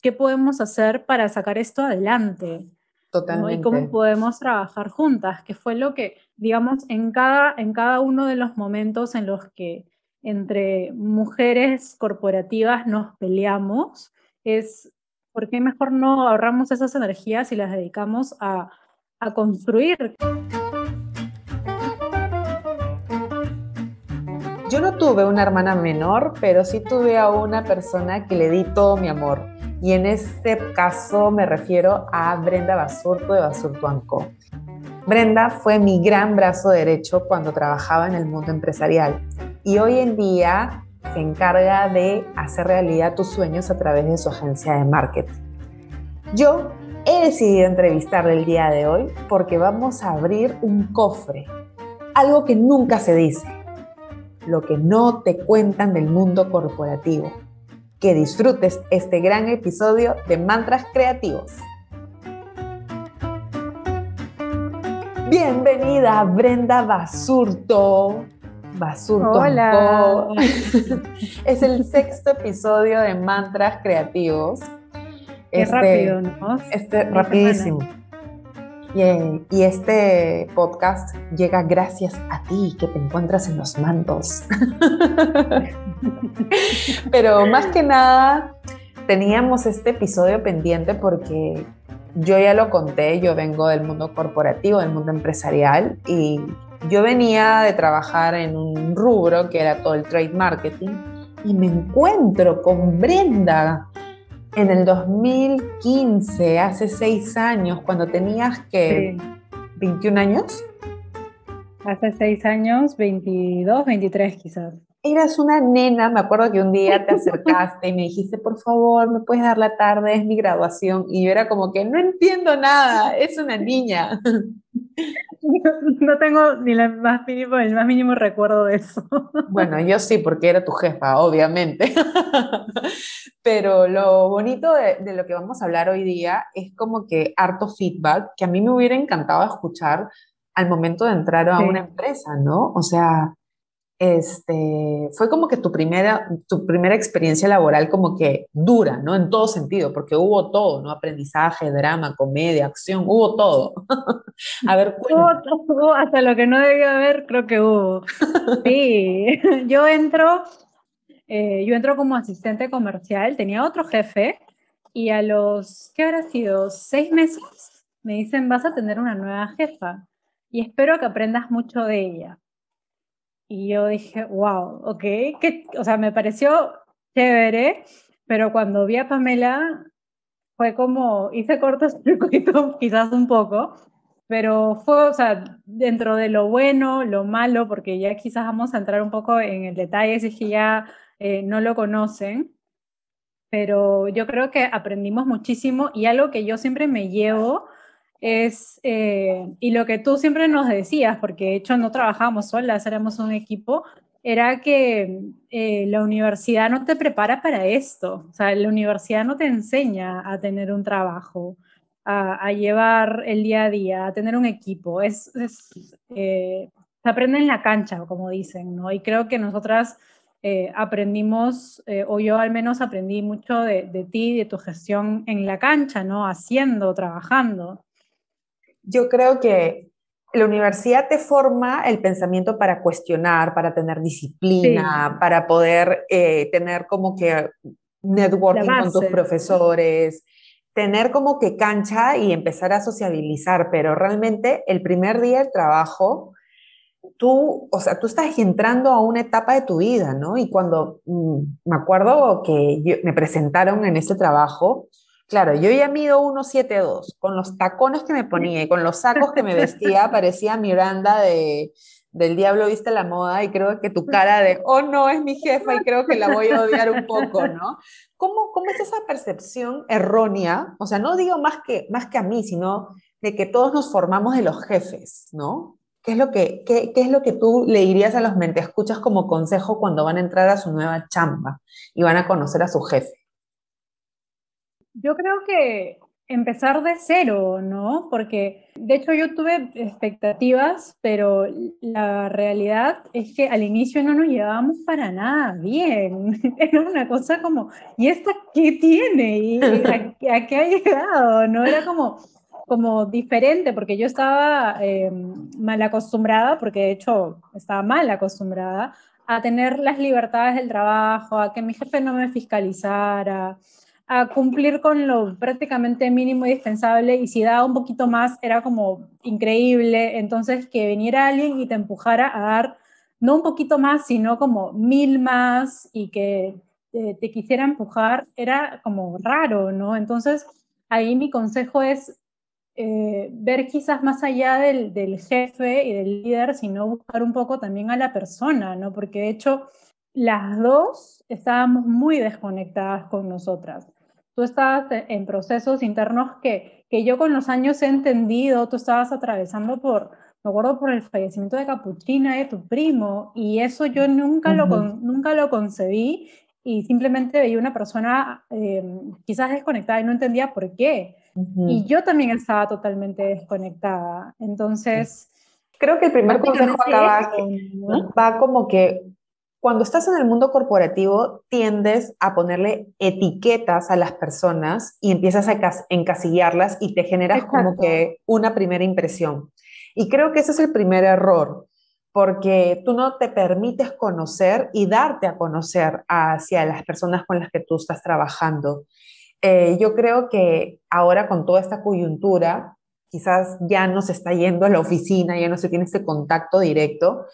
qué podemos hacer para sacar esto adelante. Totalmente. Y cómo podemos trabajar juntas, que fue lo que, digamos, en cada, en cada uno de los momentos en los que entre mujeres corporativas nos peleamos, es por qué mejor no ahorramos esas energías y las dedicamos a, a construir. Yo no tuve una hermana menor, pero sí tuve a una persona que le di todo mi amor. Y en este caso me refiero a Brenda Basurto de Basurto Anco. Brenda fue mi gran brazo derecho cuando trabajaba en el mundo empresarial y hoy en día se encarga de hacer realidad tus sueños a través de su agencia de marketing. Yo he decidido entrevistarle el día de hoy porque vamos a abrir un cofre, algo que nunca se dice lo que no te cuentan del mundo corporativo. Que disfrutes este gran episodio de Mantras Creativos. Bienvenida Brenda Basurto. Basurto. Hola. es el sexto episodio de Mantras Creativos. Qué este, rápido, ¿no? Este, rapidísimo. Y, este podcast llega gracias a ti que te encuentras en los mandos. Pero más que nada, teníamos este episodio pendiente porque yo ya lo conté, yo vengo del mundo corporativo, del mundo empresarial y yo venía de trabajar en un rubro que era todo el trade marketing y me encuentro con Brenda en el 2015, hace seis años, cuando tenías que 21 años. Hace seis años, 22, 23 quizás. Eras una nena, me acuerdo que un día te acercaste y me dijiste, por favor, me puedes dar la tarde, es mi graduación. Y yo era como que no entiendo nada, es una niña. No tengo ni el más mínimo, el más mínimo recuerdo de eso. Bueno, yo sí, porque era tu jefa, obviamente. Pero lo bonito de, de, lo que vamos a hablar hoy día es como que harto feedback que a mí me hubiera encantado escuchar al momento de entrar a una empresa, ¿no? O sea, este, fue como que tu primera, tu primera experiencia laboral como que dura, ¿no? En todo sentido, porque hubo todo, ¿no? Aprendizaje, drama, comedia, acción, hubo todo. a ver, hubo, hasta lo que no debía haber, creo que hubo. Sí, yo entro, eh, yo entro como asistente comercial, tenía otro jefe y a los, ¿qué habrá sido? Seis meses, me dicen, vas a tener una nueva jefa y espero que aprendas mucho de ella. Y yo dije, wow, ok, que, o sea, me pareció chévere, pero cuando vi a Pamela fue como, hice cortocircuito quizás un poco, pero fue, o sea, dentro de lo bueno, lo malo, porque ya quizás vamos a entrar un poco en el detalle si es que ya eh, no lo conocen, pero yo creo que aprendimos muchísimo y algo que yo siempre me llevo es, eh, y lo que tú siempre nos decías, porque de hecho no trabajábamos solas, éramos un equipo, era que eh, la universidad no te prepara para esto, o sea, la universidad no te enseña a tener un trabajo, a, llevar el día a día, a tener un equipo, es, eh, se aprende en la cancha, como dicen, ¿no? Y creo que nosotras... aprendimos, o yo al menos aprendí mucho de, de, ti, de tu gestión en la cancha, ¿no? Haciendo, trabajando yo creo que la universidad te forma el pensamiento para cuestionar, para tener disciplina, para poder eh, tener como que networking con tus profesores, tener como que cancha y empezar a sociabilizar, pero realmente el primer día del trabajo, tú, o sea, tú estás entrando a una etapa de tu vida, ¿no? Y cuando mm, me acuerdo que me presentaron en ese trabajo, Claro, yo ya mido 1,72, con los tacones que me ponía y con los sacos que me vestía, parecía Miranda de, del Diablo Viste la Moda y creo que tu cara de, oh no, es mi jefa y creo que la voy a odiar un poco, ¿no? ¿Cómo, cómo es esa percepción errónea? O sea, no digo más que, más que a mí, sino de que todos nos formamos de los jefes, ¿no? ¿Qué es lo que, qué, qué es lo que tú le dirías a los escuchas como consejo cuando van a entrar a su nueva chamba y van a conocer a su jefe? Yo creo que empezar de cero, ¿no? Porque de hecho yo tuve expectativas, pero la realidad es que al inicio no nos llevábamos para nada bien. Era una cosa como, ¿y esta qué tiene? ¿Y a, qué ha llegado? ¿No? Era como, como diferente, porque yo estaba eh, mal acostumbrada, porque de hecho estaba mal acostumbrada a tener las libertades del trabajo, a que mi jefe no me fiscalizara, a cumplir con lo prácticamente mínimo y indispensable y si daba un poquito más era como increíble. Entonces que viniera alguien y te empujara a dar no un poquito más, sino como mil más y que te, quisiera empujar era como raro, ¿no? Entonces ahí mi consejo es eh, ver quizás más allá del, del, jefe y del líder, sino buscar un poco también a la persona, ¿no? Porque de hecho las dos estábamos muy desconectadas con nosotras tú estabas en procesos internos que, que yo con los años he entendido, tú estabas atravesando por, me acuerdo por el fallecimiento de Capuchina, de tu primo, y eso yo nunca, lo, nunca lo concebí y simplemente veía una persona eh, quizás desconectada y no entendía por qué. Y yo también estaba totalmente desconectada. Entonces... Creo que el primer consejo acá va como que cuando estás en el mundo corporativo, tiendes a ponerle etiquetas a las personas y empiezas a encasillarlas y te generas como que una primera impresión. Y creo que ese es el primer error, porque tú no te permites conocer y darte a conocer hacia las personas con las que tú estás trabajando. Eh, yo creo que ahora con toda esta coyuntura, quizás ya no se está yendo a la oficina, ya no se tiene este contacto directo,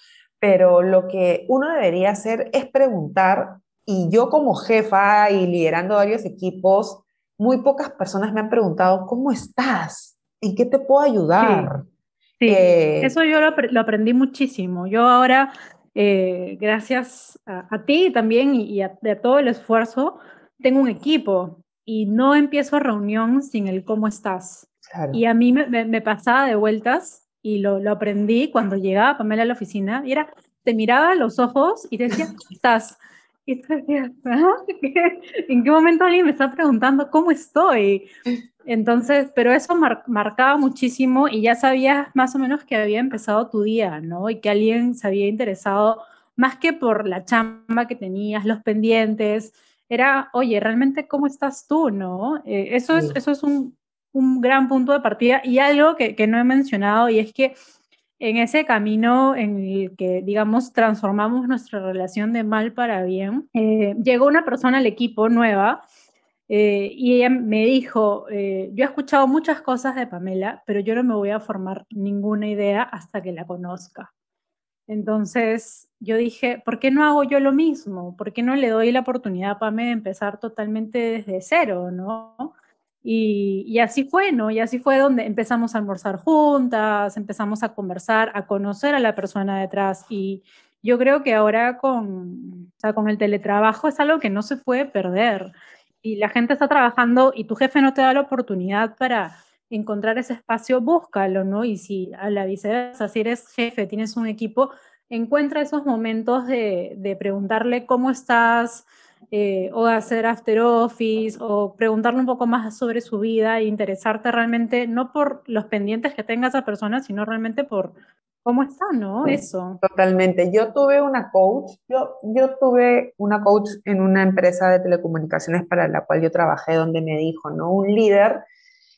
pero lo que uno debería hacer es preguntar, y yo como jefa y liderando varios equipos, muy pocas personas me han preguntado, ¿cómo estás? ¿En qué te puedo ayudar? Sí, eh, eso yo lo, aprendí muchísimo. Yo ahora, eh, gracias a, ti también y, a, todo el esfuerzo, tengo un equipo y no empiezo reunión sin el cómo estás. Y a mí me pasaba de vueltas y lo, lo, aprendí cuando llegaba Pamela a la oficina y era, te miraba a los ojos y te decía, ¿cómo estás? Y tú decías, ¿en qué momento alguien me está preguntando cómo estoy? Entonces, pero eso marcaba muchísimo y ya sabías más o menos que había empezado tu día, ¿no? Y que alguien se había interesado más que por la chamba que tenías, los pendientes, era, oye, realmente cómo estás tú, ¿no? Eh, eso, es, eso es un, un gran punto de partida y algo que, no he mencionado y es que en ese camino en el que, digamos, transformamos nuestra relación de mal para bien, eh, llegó una persona al equipo nueva eh, y ella me dijo, eh, yo he escuchado muchas cosas de Pamela, pero yo no me voy a formar ninguna idea hasta que la conozca. Entonces yo dije, ¿por qué no hago yo lo mismo? ¿Por qué no le doy la oportunidad a Pamela de empezar totalmente desde cero, no? Y, así fue, ¿no? Y así fue donde empezamos a almorzar juntas, empezamos a conversar, a conocer a la persona detrás. Y yo creo que ahora con, o sea, con el teletrabajo es algo que no se puede perder. Y la gente está trabajando y tu jefe no te da la oportunidad para encontrar ese espacio, búscalo, ¿no? Y si a la viceversa, si eres jefe, tienes un equipo, encuentra esos momentos de, de preguntarle cómo estás, eh, o hacer after office o preguntarle un poco más sobre su vida e interesarte realmente, no por los pendientes que tenga esa persona, sino realmente por cómo está, ¿no? Eso. Totalmente. Yo tuve una coach, yo, yo tuve una coach en una empresa de telecomunicaciones para la cual yo trabajé, donde me dijo, ¿no? Un líder,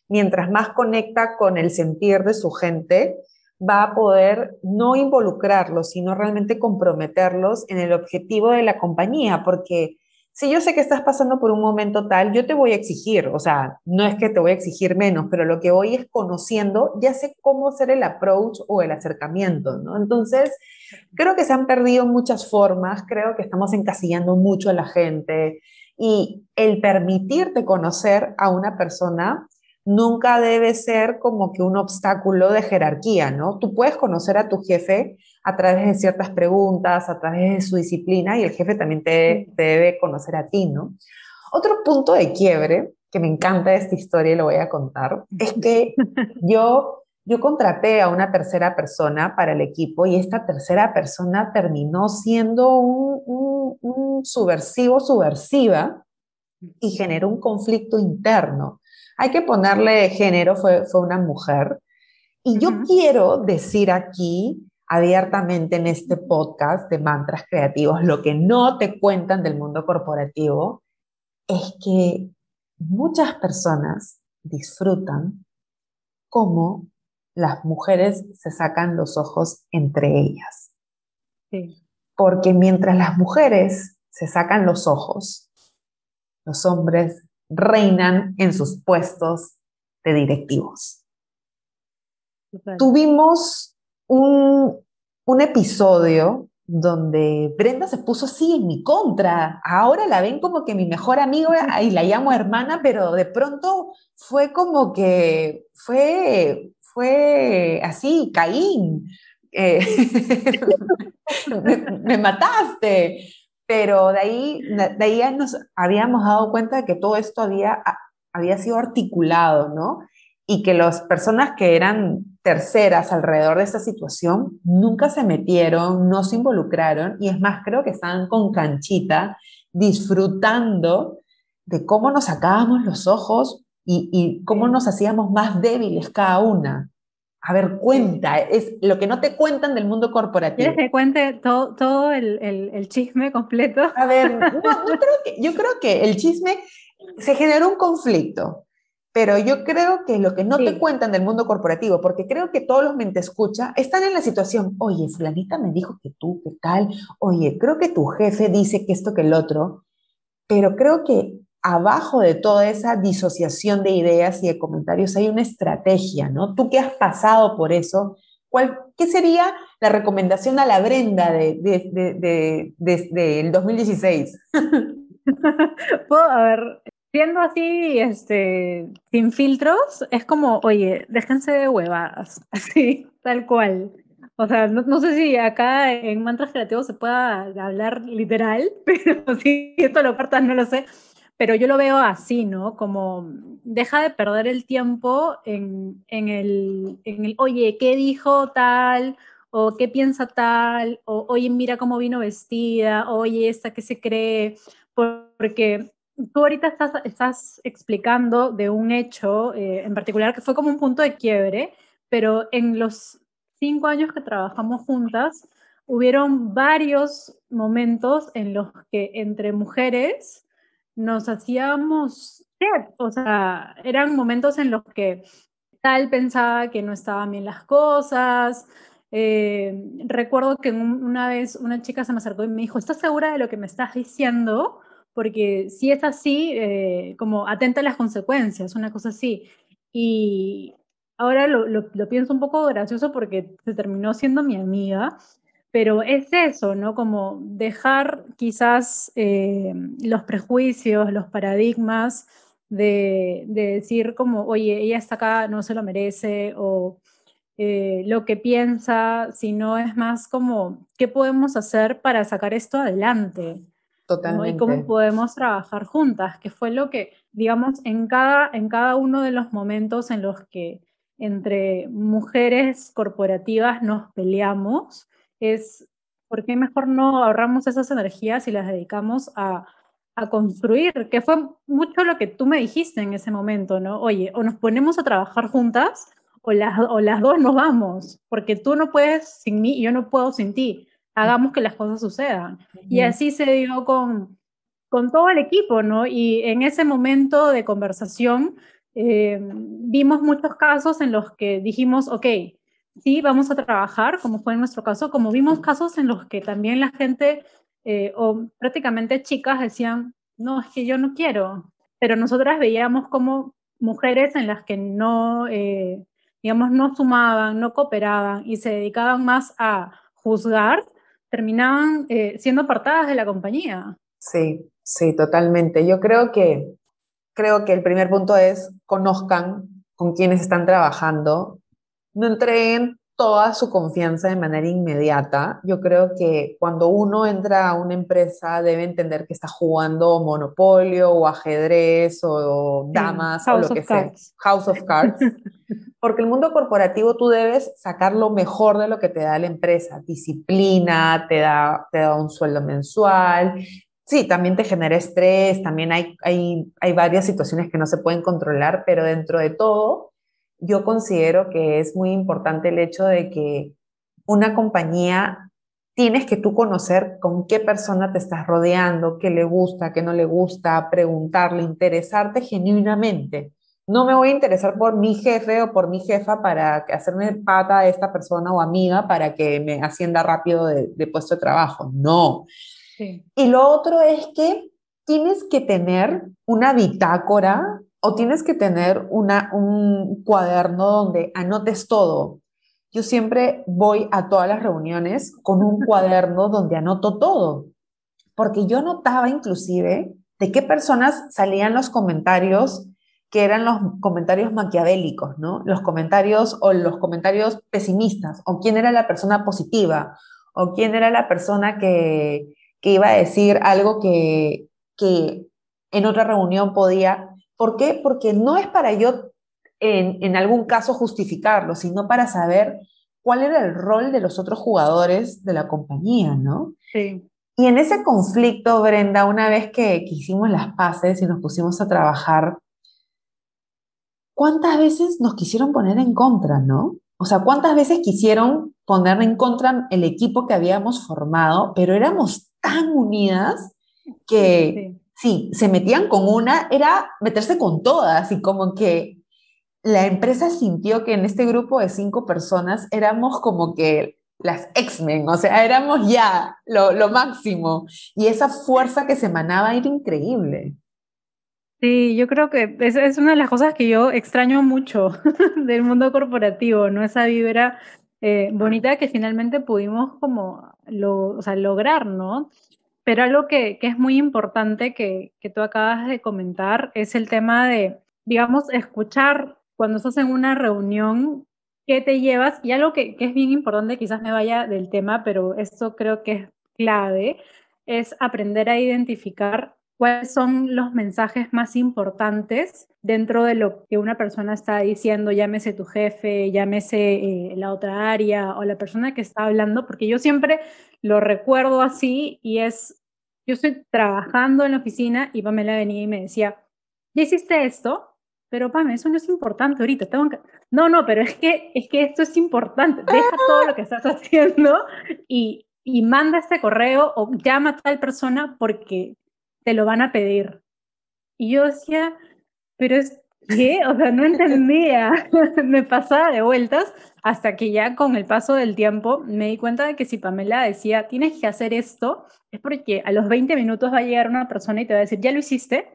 mientras más conecta con el sentir de su gente, va a poder no involucrarlos, sino realmente comprometerlos en el objetivo de la compañía, porque si yo sé que estás pasando por un momento tal, yo te voy a exigir, o sea, no es que te voy a exigir menos, pero lo que voy es conociendo, ya sé cómo hacer el approach o el acercamiento, ¿no? Entonces, creo que se han perdido muchas formas, creo que estamos encasillando mucho a la gente y el permitirte conocer a una persona nunca debe ser como que un obstáculo de jerarquía, ¿no? Tú puedes conocer a tu jefe a través de ciertas preguntas, a través de su disciplina y el jefe también te, debe conocer a ti, ¿no? Otro punto de quiebre que me encanta de esta historia y lo voy a contar es que yo, yo contraté a una tercera persona para el equipo y esta tercera persona terminó siendo un, un, un subversivo, subversiva y generó un conflicto interno. Hay que ponerle género, fue, fue una mujer. Y yo quiero decir aquí abiertamente en este podcast de mantras creativos, lo que no te cuentan del mundo corporativo es que muchas personas disfrutan cómo las mujeres se sacan los ojos entre ellas. Porque mientras las mujeres se sacan los ojos, los hombres reinan en sus puestos de directivos. Tuvimos un, un episodio donde Brenda se puso así en mi contra. Ahora la ven como que mi mejor amiga y la llamo hermana, pero de pronto fue como que fue, fue así, Caín. Eh, me, mataste. Pero de ahí, de ahí nos habíamos dado cuenta de que todo esto había, había sido articulado, ¿no? Y que las personas que eran terceras alrededor de esta situación nunca se metieron, no se involucraron y es más, creo que estaban con canchita disfrutando de cómo nos sacábamos los ojos y, cómo nos hacíamos más débiles cada una. A ver, cuenta, es lo que no te cuentan del mundo corporativo. ¿Quieres que cuente todo, todo el, el, chisme completo? A ver, yo creo que el chisme se generó un conflicto. Pero yo creo que lo que no te cuentan del mundo corporativo, porque creo que todos los mente escucha están en la situación, oye, fulanita me dijo que tú, ¿qué tal? Oye, creo que tu jefe dice que esto, que el otro, pero creo que abajo de toda esa disociación de ideas y de comentarios hay una estrategia, ¿no? Tú que has pasado por eso, ¿cuál, ¿qué sería la recomendación a la Brenda de, de, del 2016? Puedo, a ver, Siendo así, este, sin filtros, es como, oye, déjense de huevadas, así, tal cual. O sea, no, sé si acá en mantras creativos se pueda hablar literal, pero si esto lo partas no lo sé. Pero yo lo veo así, ¿no? Como deja de perder el tiempo en, en, el, en el, oye, ¿qué dijo tal? O qué piensa tal, o oye, mira cómo vino vestida, oye, esta que se cree, porque tú ahorita estás, explicando de un hecho eh, en particular que fue como un punto de quiebre, pero en los cinco años que trabajamos juntas, hubieron varios momentos en los que entre mujeres nos hacíamos, o sea, eran momentos en los que tal pensaba que no estaban bien las cosas. Eh, recuerdo que una vez una chica se me acercó y me dijo, ¿estás segura de lo que me estás diciendo? Porque si es así, eh, como atenta a las consecuencias, una cosa así. Y ahora lo, lo, pienso un poco gracioso porque se terminó siendo mi amiga, pero es eso, ¿no? Como dejar quizás eh, los prejuicios, los paradigmas de, de, decir como, oye, ella está acá, no se lo merece, o eh, lo que piensa, sino es más como, ¿qué podemos hacer para sacar esto adelante? Totalmente. Y cómo podemos trabajar juntas, que fue lo que, digamos, en cada, en cada uno de los momentos en los que entre mujeres corporativas nos peleamos, es por qué mejor no ahorramos esas energías y las dedicamos a, a construir, que fue mucho lo que tú me dijiste en ese momento, ¿no? Oye, o nos ponemos a trabajar juntas o las, o las dos nos vamos, porque tú no puedes sin mí y yo no puedo sin ti hagamos que las cosas sucedan. Y así se dio con, con todo el equipo, ¿no? Y en ese momento de conversación eh, vimos muchos casos en los que dijimos, ok, sí, vamos a trabajar, como fue en nuestro caso, como vimos casos en los que también la gente, eh, o prácticamente chicas, decían, no, es que yo no quiero, pero nosotras veíamos como mujeres en las que no, eh, digamos, no sumaban, no cooperaban y se dedicaban más a juzgar terminaban eh, siendo apartadas de la compañía. Sí, sí, totalmente. Yo creo que, creo que el primer punto es conozcan con quienes están trabajando, no entreguen toda su confianza de manera inmediata. Yo creo que cuando uno entra a una empresa debe entender que está jugando monopolio o ajedrez o damas o lo que sea. House of Cards. Porque el mundo corporativo tú debes sacar lo mejor de lo que te da la empresa. Disciplina, te da, te da un sueldo mensual, sí, también te genera estrés, también hay, hay, hay varias situaciones que no se pueden controlar, pero dentro de todo, yo considero que es muy importante el hecho de que una compañía tienes que tú conocer con qué persona te estás rodeando, qué le gusta, qué no le gusta, preguntarle, interesarte genuinamente. No me voy a interesar por mi jefe o por mi jefa para hacerme pata a esta persona o amiga para que me ascienda rápido de, puesto de trabajo. No. Y lo otro es que tienes que tener una bitácora o tienes que tener una, un cuaderno donde anotes todo. Yo siempre voy a todas las reuniones con un cuaderno donde anoto todo, porque yo notaba inclusive de qué personas salían los comentarios que eran los comentarios maquiavélicos, ¿no? Los comentarios o los comentarios pesimistas, o quién era la persona positiva, o quién era la persona que, iba a decir algo que, que en otra reunión podía. ¿Por qué? Porque no es para yo en, en algún caso justificarlo, sino para saber cuál era el rol de los otros jugadores de la compañía, ¿no? Sí. Y en ese conflicto, Brenda, una vez que, que hicimos las paces y nos pusimos a trabajar ¿cuántas veces nos quisieron poner en contra, no? O sea, ¿cuántas veces quisieron poner en contra el equipo que habíamos formado, pero éramos tan unidas que sí. se metían con una, era meterse con todas y como que la empresa sintió que en este grupo de cinco personas éramos como que las X-Men, o sea, éramos ya lo, lo máximo y esa fuerza que se emanaba era increíble. Sí, yo creo que es, es una de las cosas que yo extraño mucho del mundo corporativo, ¿no? Esa vibra eh, bonita que finalmente pudimos como lo, o sea, lograr, ¿no? Pero algo que, que es muy importante que, que tú acabas de comentar es el tema de, digamos, escuchar cuando estás en una reunión, qué te llevas, y algo que, que es bien importante, quizás me vaya del tema, pero esto creo que es clave, es aprender a identificar cuáles son los mensajes más importantes dentro de lo que una persona está diciendo, llámese tu jefe, llámese eh, la otra área o la persona que está hablando, porque yo siempre lo recuerdo así y es, yo estoy trabajando en la oficina y Pamela venía y me decía, ¿ya hiciste esto? Pero Pamela, eso no es importante ahorita, tengo que... No, no, pero es que, es que esto es importante, deja todo lo que estás haciendo y, y manda este correo o llama a tal persona porque te lo van a pedir. Y yo decía, pero es que, o sea, no entendía, me pasaba de vueltas hasta que ya con el paso del tiempo me di cuenta de que si Pamela decía, tienes que hacer esto, es porque a los 20 minutos va a llegar una persona y te va a decir, ¿ya lo hiciste?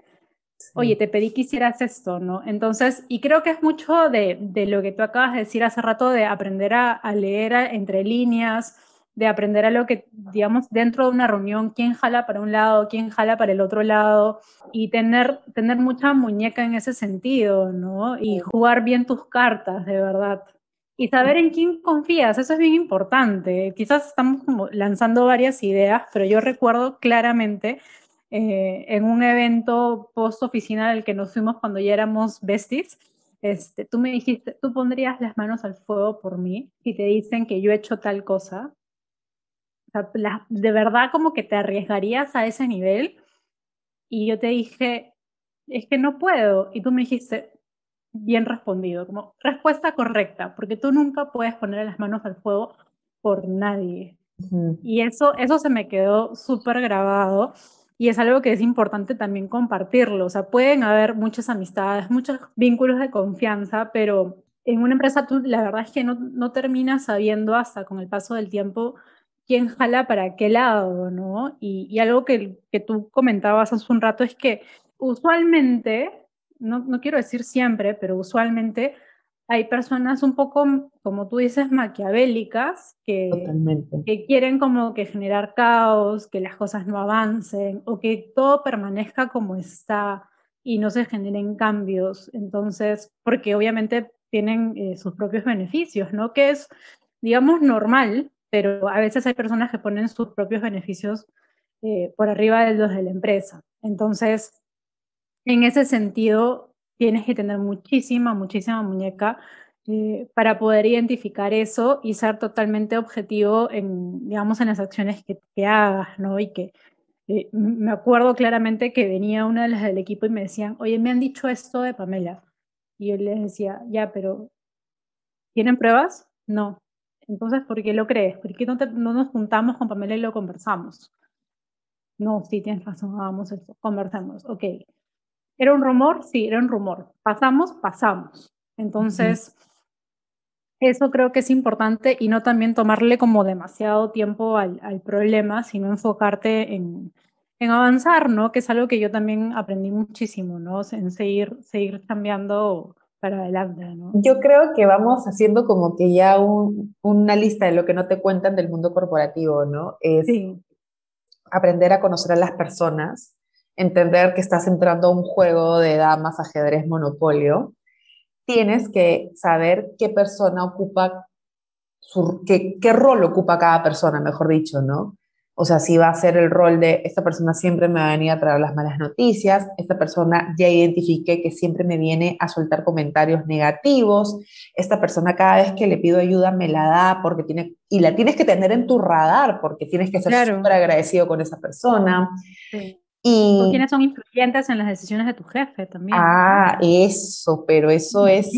Oye, te pedí que hicieras esto, ¿no? Entonces, y creo que es mucho de, de lo que tú acabas de decir hace rato, de aprender a, a leer entre líneas, de aprender a lo que, digamos, dentro de una reunión, quién jala para un lado, quién jala para el otro lado, y tener, tener mucha muñeca en ese sentido, ¿no? Y jugar bien tus cartas, de verdad. Y saber en quién confías, eso es bien importante. Quizás estamos como lanzando varias ideas, pero yo recuerdo claramente eh, en un evento post oficina al que nos fuimos cuando ya éramos besties, este, tú me dijiste, tú pondrías las manos al fuego por mí y te dicen que yo he hecho tal cosa de verdad como que te arriesgarías a ese nivel. Y yo te dije, es que no puedo. Y tú me dijiste, bien respondido, como respuesta correcta, porque tú nunca puedes poner las manos al fuego por nadie. Y eso, eso se me quedó súper grabado y es algo que es importante también compartirlo. O sea, pueden haber muchas amistades, muchos vínculos de confianza, pero en una empresa tú la verdad es que no, no terminas sabiendo hasta con el paso del tiempo quién jala para qué lado, ¿no? Y, algo que, que, tú comentabas hace un rato es que usualmente, no, no quiero decir siempre, pero usualmente hay personas un poco, como tú dices, maquiavélicas, que, que quieren como que generar caos, que las cosas no avancen o que todo permanezca como está y no se generen cambios. Entonces, porque obviamente tienen eh, sus propios beneficios, ¿no? Que es, digamos, normal pero a veces hay personas que ponen sus propios beneficios eh, por arriba de los de la empresa. Entonces, en ese sentido, tienes que tener muchísima, muchísima muñeca eh, para poder identificar eso y ser totalmente objetivo en, digamos, en las acciones que, hagas, ¿no? Y que eh, me acuerdo claramente que venía una de las del equipo y me decían, oye, me han dicho esto de Pamela. Y yo les decía, ya, pero ¿tienen pruebas? No. Entonces, ¿por qué lo crees? ¿Por qué no, no nos juntamos con Pamela y lo conversamos? No, sí, tienes razón, hagamos eso, conversemos. Ok. ¿Era un rumor? Sí, era un rumor. ¿Pasamos? Pasamos. Entonces, eso creo que es importante y no también tomarle como demasiado tiempo al, problema, sino enfocarte en, avanzar, ¿no? Que es algo que yo también aprendí muchísimo, ¿no? En seguir, seguir cambiando para adelante, ¿no? Yo creo que vamos haciendo como que ya una lista de lo que no te cuentan del mundo corporativo, ¿no? Es aprender a conocer a las personas, entender que estás entrando a un juego de damas, ajedrez, monopolio, tienes que saber qué persona ocupa, qué, qué rol ocupa cada persona, mejor dicho, ¿no? O sea, si va a ser el rol de esta persona siempre me va a venir a traer las malas noticias, esta persona ya identifiqué que siempre me viene a soltar comentarios negativos, esta persona cada vez que le pido ayuda me la da porque tiene, y la tienes que tener en tu radar porque tienes que ser súper agradecido con esa persona. Sí. Y, quiénes son influyentes en las decisiones de tu jefe también. Ah, eso, pero eso es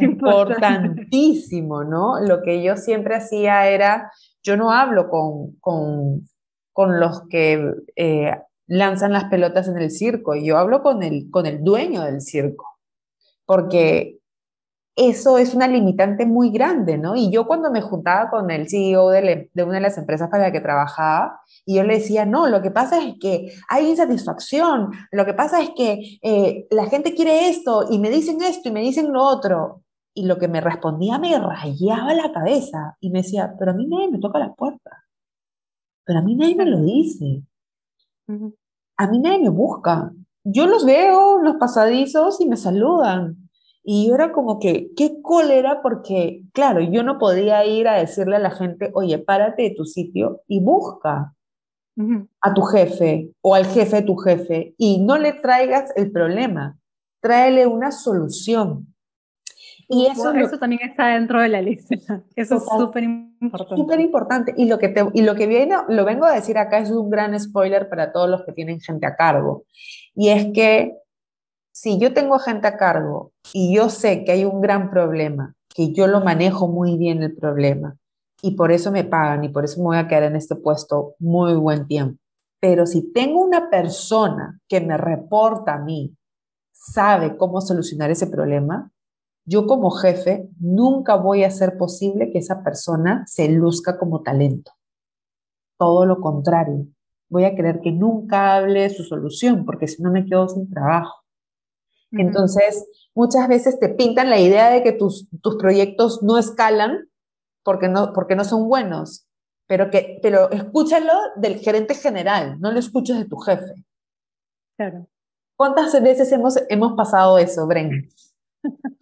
importantísimo, ¿no? Lo que yo siempre hacía era, yo no hablo con, con, con los que eh, lanzan las pelotas en el circo, yo hablo con el, con el dueño del circo, porque eso es una limitante muy grande, ¿no? Y yo cuando me juntaba con el CEO de, de una de las empresas para la que trabajaba, y yo le decía, no, lo que pasa es que hay insatisfacción, lo que pasa es que eh, la gente quiere esto y me dicen esto y me dicen lo otro. Y lo que me respondía me rayaba la cabeza y me decía, pero a mí nadie me toca la puerta, pero a mí nadie me lo dice, a mí nadie me busca. Yo los veo, los pasadizos y me saludan. Y yo era como que, qué cólera, porque, claro, yo no podía ir a decirle a la gente, oye, párate de tu sitio y busca a tu jefe o al jefe de tu jefe y no le traigas el problema, tráele una solución. Y eso, eso también está dentro de la lista. Eso es súper importante. Súper importante. Y lo que, te, y lo que viene, lo vengo a decir acá es un gran spoiler para todos los que tienen gente a cargo. Y es que si yo tengo gente a cargo y yo sé que hay un gran problema, que yo lo manejo muy bien el problema, y por eso me pagan y por eso me voy a quedar en este puesto muy buen tiempo. Pero si tengo una persona que me reporta a mí, sabe cómo solucionar ese problema, yo como jefe nunca voy a hacer posible que esa persona se luzca como talento. Todo lo contrario, voy a querer que nunca hable su solución, porque si no me quedo sin trabajo. Entonces, muchas veces te pintan la idea de que tus, tus proyectos no escalan porque no, porque no son buenos, pero, que, pero escúchalo del gerente general, no lo escuches de tu jefe. Claro. ¿Cuántas veces hemos, hemos pasado eso, Bren?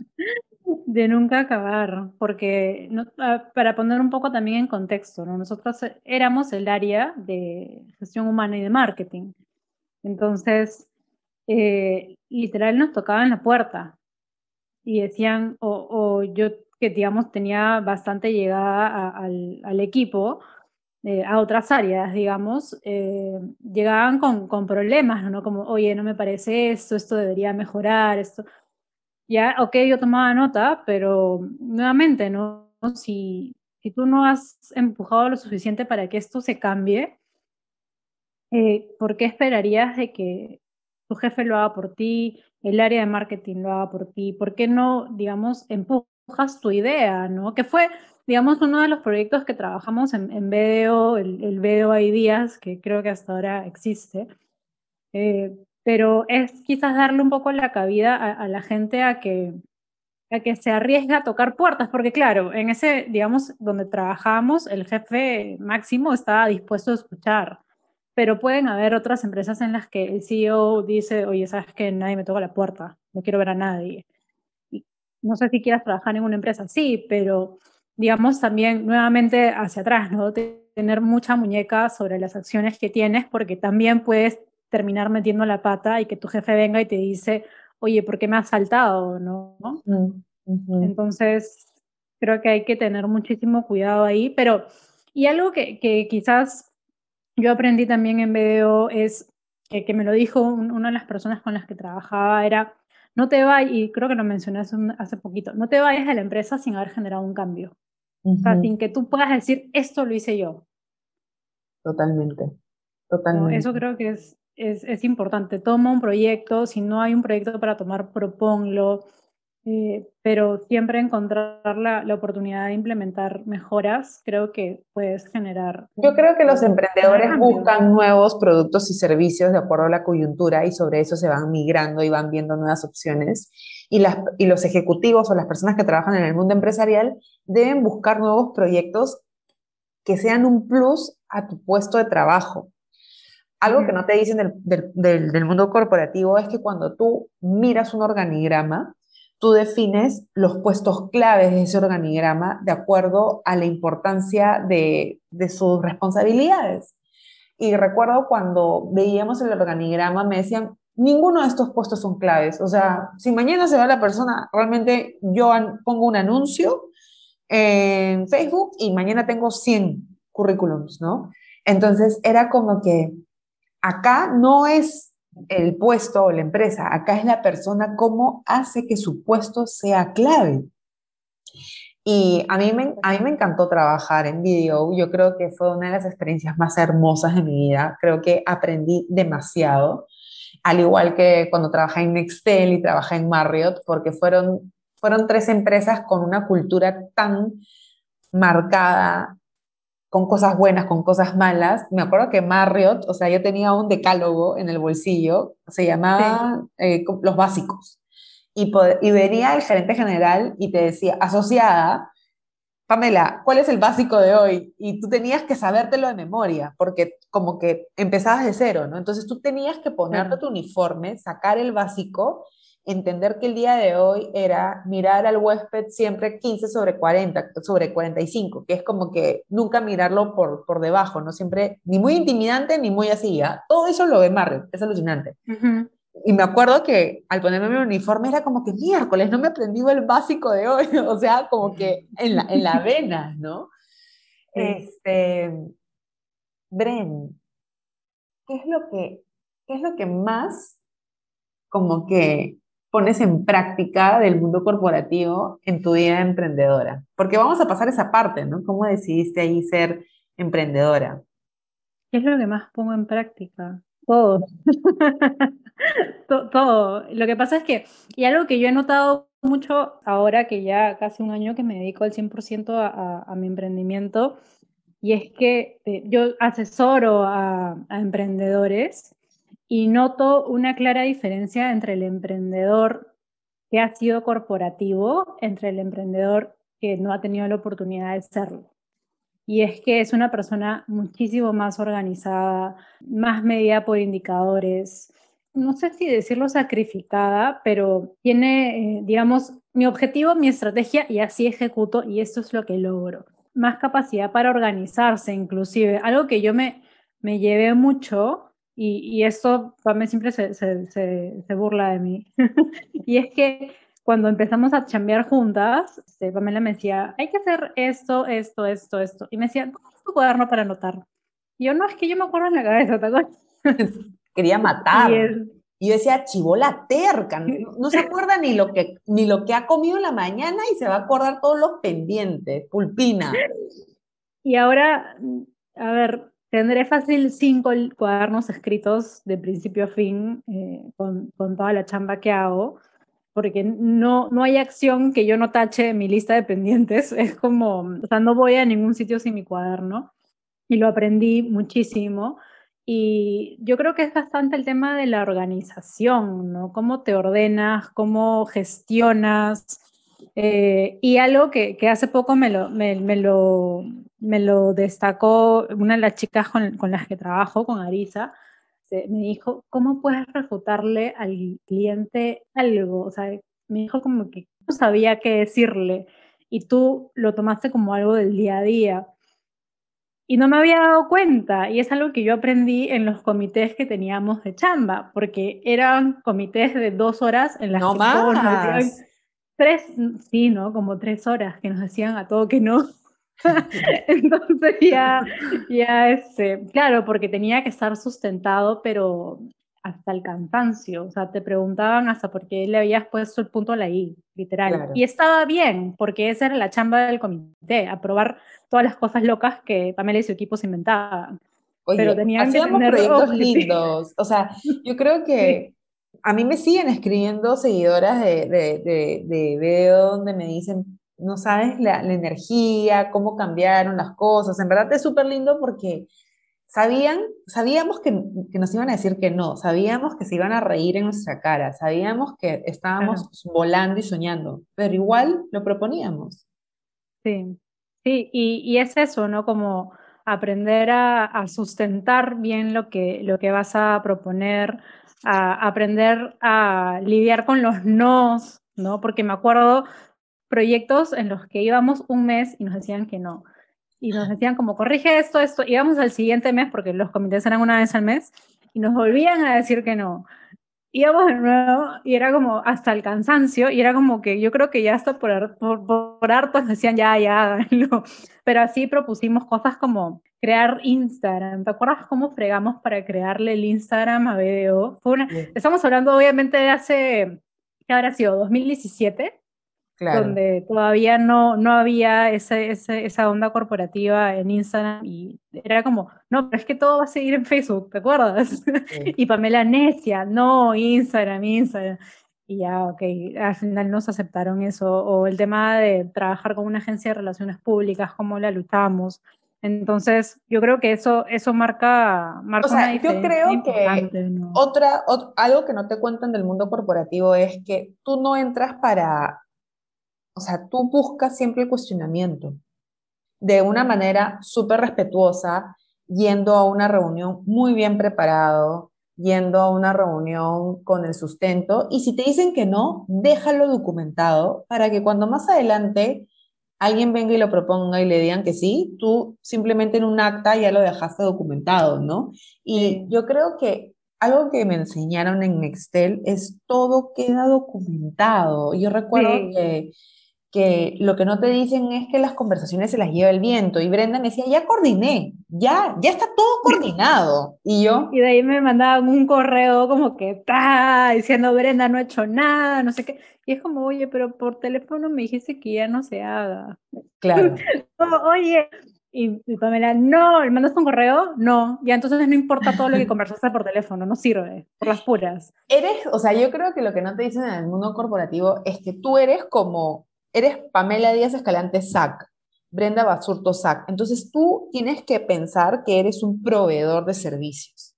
De nunca acabar, porque ah, para poner un poco también en contexto, ¿no? nosotros éramos el área de gestión humana y de marketing. Entonces, eh, literal nos tocaban la puerta y decían, o, yo que, digamos, tenía bastante llegada al, al, equipo, eh, a otras áreas, digamos, eh, llegaban con, con, problemas, ¿no? Como, oye, no me parece esto, esto debería mejorar, esto. Ya, ok, yo tomaba nota, pero nuevamente, ¿no? Si, si tú no has empujado lo suficiente para que esto se cambie, eh, ¿por qué esperarías de que tu jefe lo haga por ti, el área de marketing lo haga por ti? ¿Por qué no, digamos, empujas tu idea, ¿no? Que fue, digamos, uno de los proyectos que trabajamos en, en BDO, el, el BDO Ideas, que creo que hasta ahora existe. Eh, pero es quizás darle un poco la cabida a, la gente a que, a que se arriesgue a tocar puertas, porque claro, en ese, digamos, donde trabajamos, el jefe máximo estaba dispuesto a escuchar, pero pueden haber otras empresas en las que el CEO dice, oye, sabes que nadie me toca la puerta, no quiero ver a nadie no sé si quieras trabajar en una empresa así, pero digamos también nuevamente hacia atrás, ¿no? Tener mucha muñeca sobre las acciones que tienes, porque también puedes terminar metiendo la pata y que tu jefe venga y te dice, oye, ¿por qué me has saltado? ¿No? Entonces, creo que hay que tener muchísimo cuidado ahí, pero, y algo que, que quizás yo aprendí también en BDO es que me lo dijo una de las personas con las que trabajaba, era, no te vayas, y creo que lo mencioné hace, poquito, no te vayas de la empresa sin haber generado un cambio. O sea, sin que tú puedas decir, esto lo hice yo. Totalmente, totalmente. eso creo que es, es, es, importante. Toma un proyecto, si no hay un proyecto para tomar, proponlo. Eh, pero siempre encontrar la, la, oportunidad de implementar mejoras, creo que puedes generar. Yo creo que los emprendedores buscan nuevos productos y servicios de acuerdo a la coyuntura y sobre eso se van migrando y van viendo nuevas opciones. Y, las, y los ejecutivos o las personas que trabajan en el mundo empresarial deben buscar nuevos proyectos que sean un plus a tu puesto de trabajo. Algo que no te dicen del, del, del mundo corporativo es que cuando tú miras un organigrama, tú defines los puestos claves de ese organigrama de acuerdo a la importancia de, sus responsabilidades. Y recuerdo cuando veíamos el organigrama, me decían, ninguno de estos puestos son claves. O sea, si mañana se va la persona, realmente yo pongo un anuncio en Facebook y mañana tengo 100 currículums, ¿no? Entonces era como que acá no es el puesto o la empresa, acá es la persona cómo hace que su puesto sea clave. Y a mí, me, a mí me encantó trabajar en video, yo creo que fue una de las experiencias más hermosas de mi vida, creo que aprendí demasiado, al igual que cuando trabajé en Nextel y trabajé en Marriott, porque fueron, fueron tres empresas con una cultura tan marcada con cosas buenas, con cosas malas. Me acuerdo que Marriott, o sea, yo tenía un decálogo en el bolsillo, se llamaba eh, Los Básicos. Y, y venía el gerente general y te decía, asociada, Pamela, ¿cuál es el básico de hoy? Y tú tenías que sabértelo de memoria, porque como que empezabas de cero, ¿no? Entonces tú tenías que ponerte tu uniforme, sacar el básico entender que el día de hoy era mirar al huésped siempre 15 sobre 40, sobre 45, que es como que nunca mirarlo por, por debajo, ¿no? Siempre ni muy intimidante ni muy así, ¿ya? Todo eso lo ve Marriott, es alucinante. Y me acuerdo que al ponerme mi uniforme era como que miércoles, no me aprendí el básico de hoy, o sea, como que en la, en la vena, ¿no? Este, Bren, ¿qué es lo que, qué es lo que más como que pones en práctica del mundo corporativo en tu vida emprendedora? Porque vamos a pasar esa parte, ¿no? ¿Cómo decidiste ahí ser emprendedora? ¿Qué es lo que más pongo en práctica? Todo. todo. Lo que pasa es que, y algo que yo he notado mucho ahora que ya casi un año que me dedico al 100% a, a, mi emprendimiento, y es que eh, yo asesoro a, a emprendedores y noto una clara diferencia entre el emprendedor que ha sido corporativo, entre el emprendedor que no ha tenido la oportunidad de serlo. Y es que es una persona muchísimo más organizada, más medida por indicadores, no sé si decirlo sacrificada, pero tiene, eh, digamos, mi objetivo, mi estrategia y así ejecuto y esto es lo que logro. Más capacidad para organizarse, inclusive. Algo que yo me, me llevé mucho y, y esto mí siempre se, se, se, burla de mí. y es que cuando empezamos a chambear juntas, este, Pamela me decía, hay que hacer esto, esto, esto, esto. Y me decía, ¿cómo es tu cuaderno para anotar? Y yo, no, es que yo me acuerdo en la cabeza, ¿te Quería matar. Y, yo decía, chivola terca, no, se acuerda ni lo, que, ni lo que ha comido en la mañana y se va a acordar todos los pendientes, pulpina. Y ahora, a ver, Tendré fácil cinco cuadernos escritos de principio a fin eh, con, con, toda la chamba que hago, porque no, no hay acción que yo no tache mi lista de pendientes. Es como, o sea, no voy a ningún sitio sin mi cuaderno y lo aprendí muchísimo. Y yo creo que es bastante el tema de la organización, ¿no? Cómo te ordenas, cómo gestionas. Eh, y algo que, que, hace poco me lo, me, me lo me lo destacó una de las chicas con, con las que trabajo, con Arisa, me dijo, ¿cómo puedes refutarle al cliente algo? O sea, me dijo como que no sabía qué decirle y tú lo tomaste como algo del día a día. Y no me había dado cuenta, y es algo que yo aprendí en los comités que teníamos de chamba, porque eran comités de dos horas en las no que más. tres, sí, ¿no? Como tres horas que nos decían a todo que no. Entonces ya, ya este, claro, porque tenía que estar sustentado, pero hasta el cansancio, o sea, te preguntaban hasta por qué le habías puesto el punto a la I, literal. Y estaba bien, porque esa era la chamba del comité, aprobar todas las cosas locas que Pamela y su equipo se inventaban. Oye, Pero tenían hacíamos proyectos lindos, o sea, yo creo que a mí me siguen escribiendo seguidoras de, de, de, de donde me dicen, no sabes la, la, energía, cómo cambiaron las cosas, en verdad es súper lindo porque sabían, sabíamos que, que, nos iban a decir que no, sabíamos que se iban a reír en nuestra cara, sabíamos que estábamos volando y soñando, pero igual lo proponíamos. Sí, sí, y, y es eso, ¿no? Como aprender a, a, sustentar bien lo que, lo que vas a proponer, a aprender a lidiar con los nos, ¿no? Porque me acuerdo proyectos en los que íbamos un mes y nos decían que no y nos decían como corrige esto, esto, íbamos al siguiente mes porque los comités eran una vez al mes y nos volvían a decir que no. Íbamos de nuevo y era como hasta el cansancio y era como que yo creo que ya hasta por, por, por hartos decían ya, ya, háganlo. Pero así propusimos cosas como crear Instagram. ¿Te acuerdas cómo fregamos para crearle el Instagram a BDO? Fue una, estamos hablando obviamente de hace, ¿qué habrá sido? 2017 donde todavía no, no había ese, esa onda corporativa en Instagram y era como, no, pero es que todo va a seguir en Facebook, ¿te acuerdas? y Pamela necia, no, Instagram, Instagram. Y ya, ok, al final nos aceptaron eso. O el tema de trabajar con una agencia de relaciones públicas, cómo la luchamos. Entonces, yo creo que eso, eso marca, marca o sea, yo creo que otra, algo que no te cuentan del mundo corporativo es que tú no entras para o sea, tú buscas siempre el cuestionamiento de una manera súper respetuosa, yendo a una reunión muy bien preparado, yendo a una reunión con el sustento. Y si te dicen que no, déjalo documentado para que cuando más adelante alguien venga y lo proponga y le digan que sí, tú simplemente en un acta ya lo dejaste documentado, ¿no? Y yo creo que algo que me enseñaron en Nextel es todo queda documentado. Yo recuerdo que que lo que no te dicen es que las conversaciones se las lleva el viento. Y Brenda me decía, ya coordiné, ya, ya está todo coordinado. Y yo... Y de ahí me mandaban un correo como que está diciendo, Brenda no ha hecho nada, no sé qué. Y es como, oye, pero por teléfono me dijiste que ya no se haga. Claro. oye, y, y, Pamela, no, ¿mandaste un correo? No, ya entonces no importa todo lo que conversaste por teléfono, no sirve, por las puras. Eres, o sea, yo creo que lo que no te dicen en el mundo corporativo es que tú eres como eres Pamela Díaz Escalante SAC, Brenda Basurto SAC. Entonces tú tienes que pensar que eres un proveedor de servicios,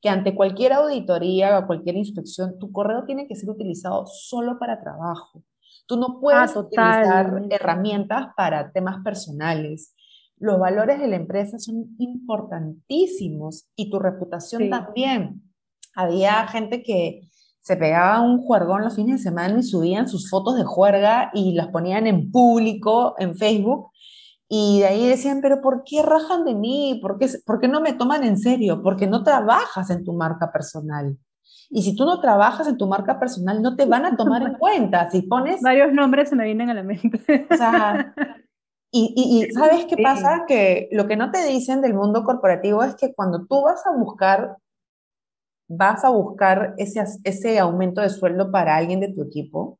que ante cualquier auditoría o cualquier inspección, tu correo tiene que ser utilizado solo para trabajo. Tú no puedes ah, utilizar herramientas para temas personales. Los valores de la empresa son importantísimos y tu reputación también. Había gente que, se pegaba un juergón los fines de semana y subían sus fotos de juerga y las ponían en público en Facebook. Y de ahí decían, pero ¿por qué rajan de mí? ¿Por qué, ¿Por qué no me toman en serio? Porque no trabajas en tu marca personal. Y si tú no trabajas en tu marca personal, no te van a tomar en cuenta. Si pones... Varios nombres se me vienen a la mente. O sea, y, y, ¿sabes qué pasa? Que lo que no te dicen del mundo corporativo es que cuando tú vas a buscar vas a buscar ese, ese aumento de sueldo para alguien de tu equipo,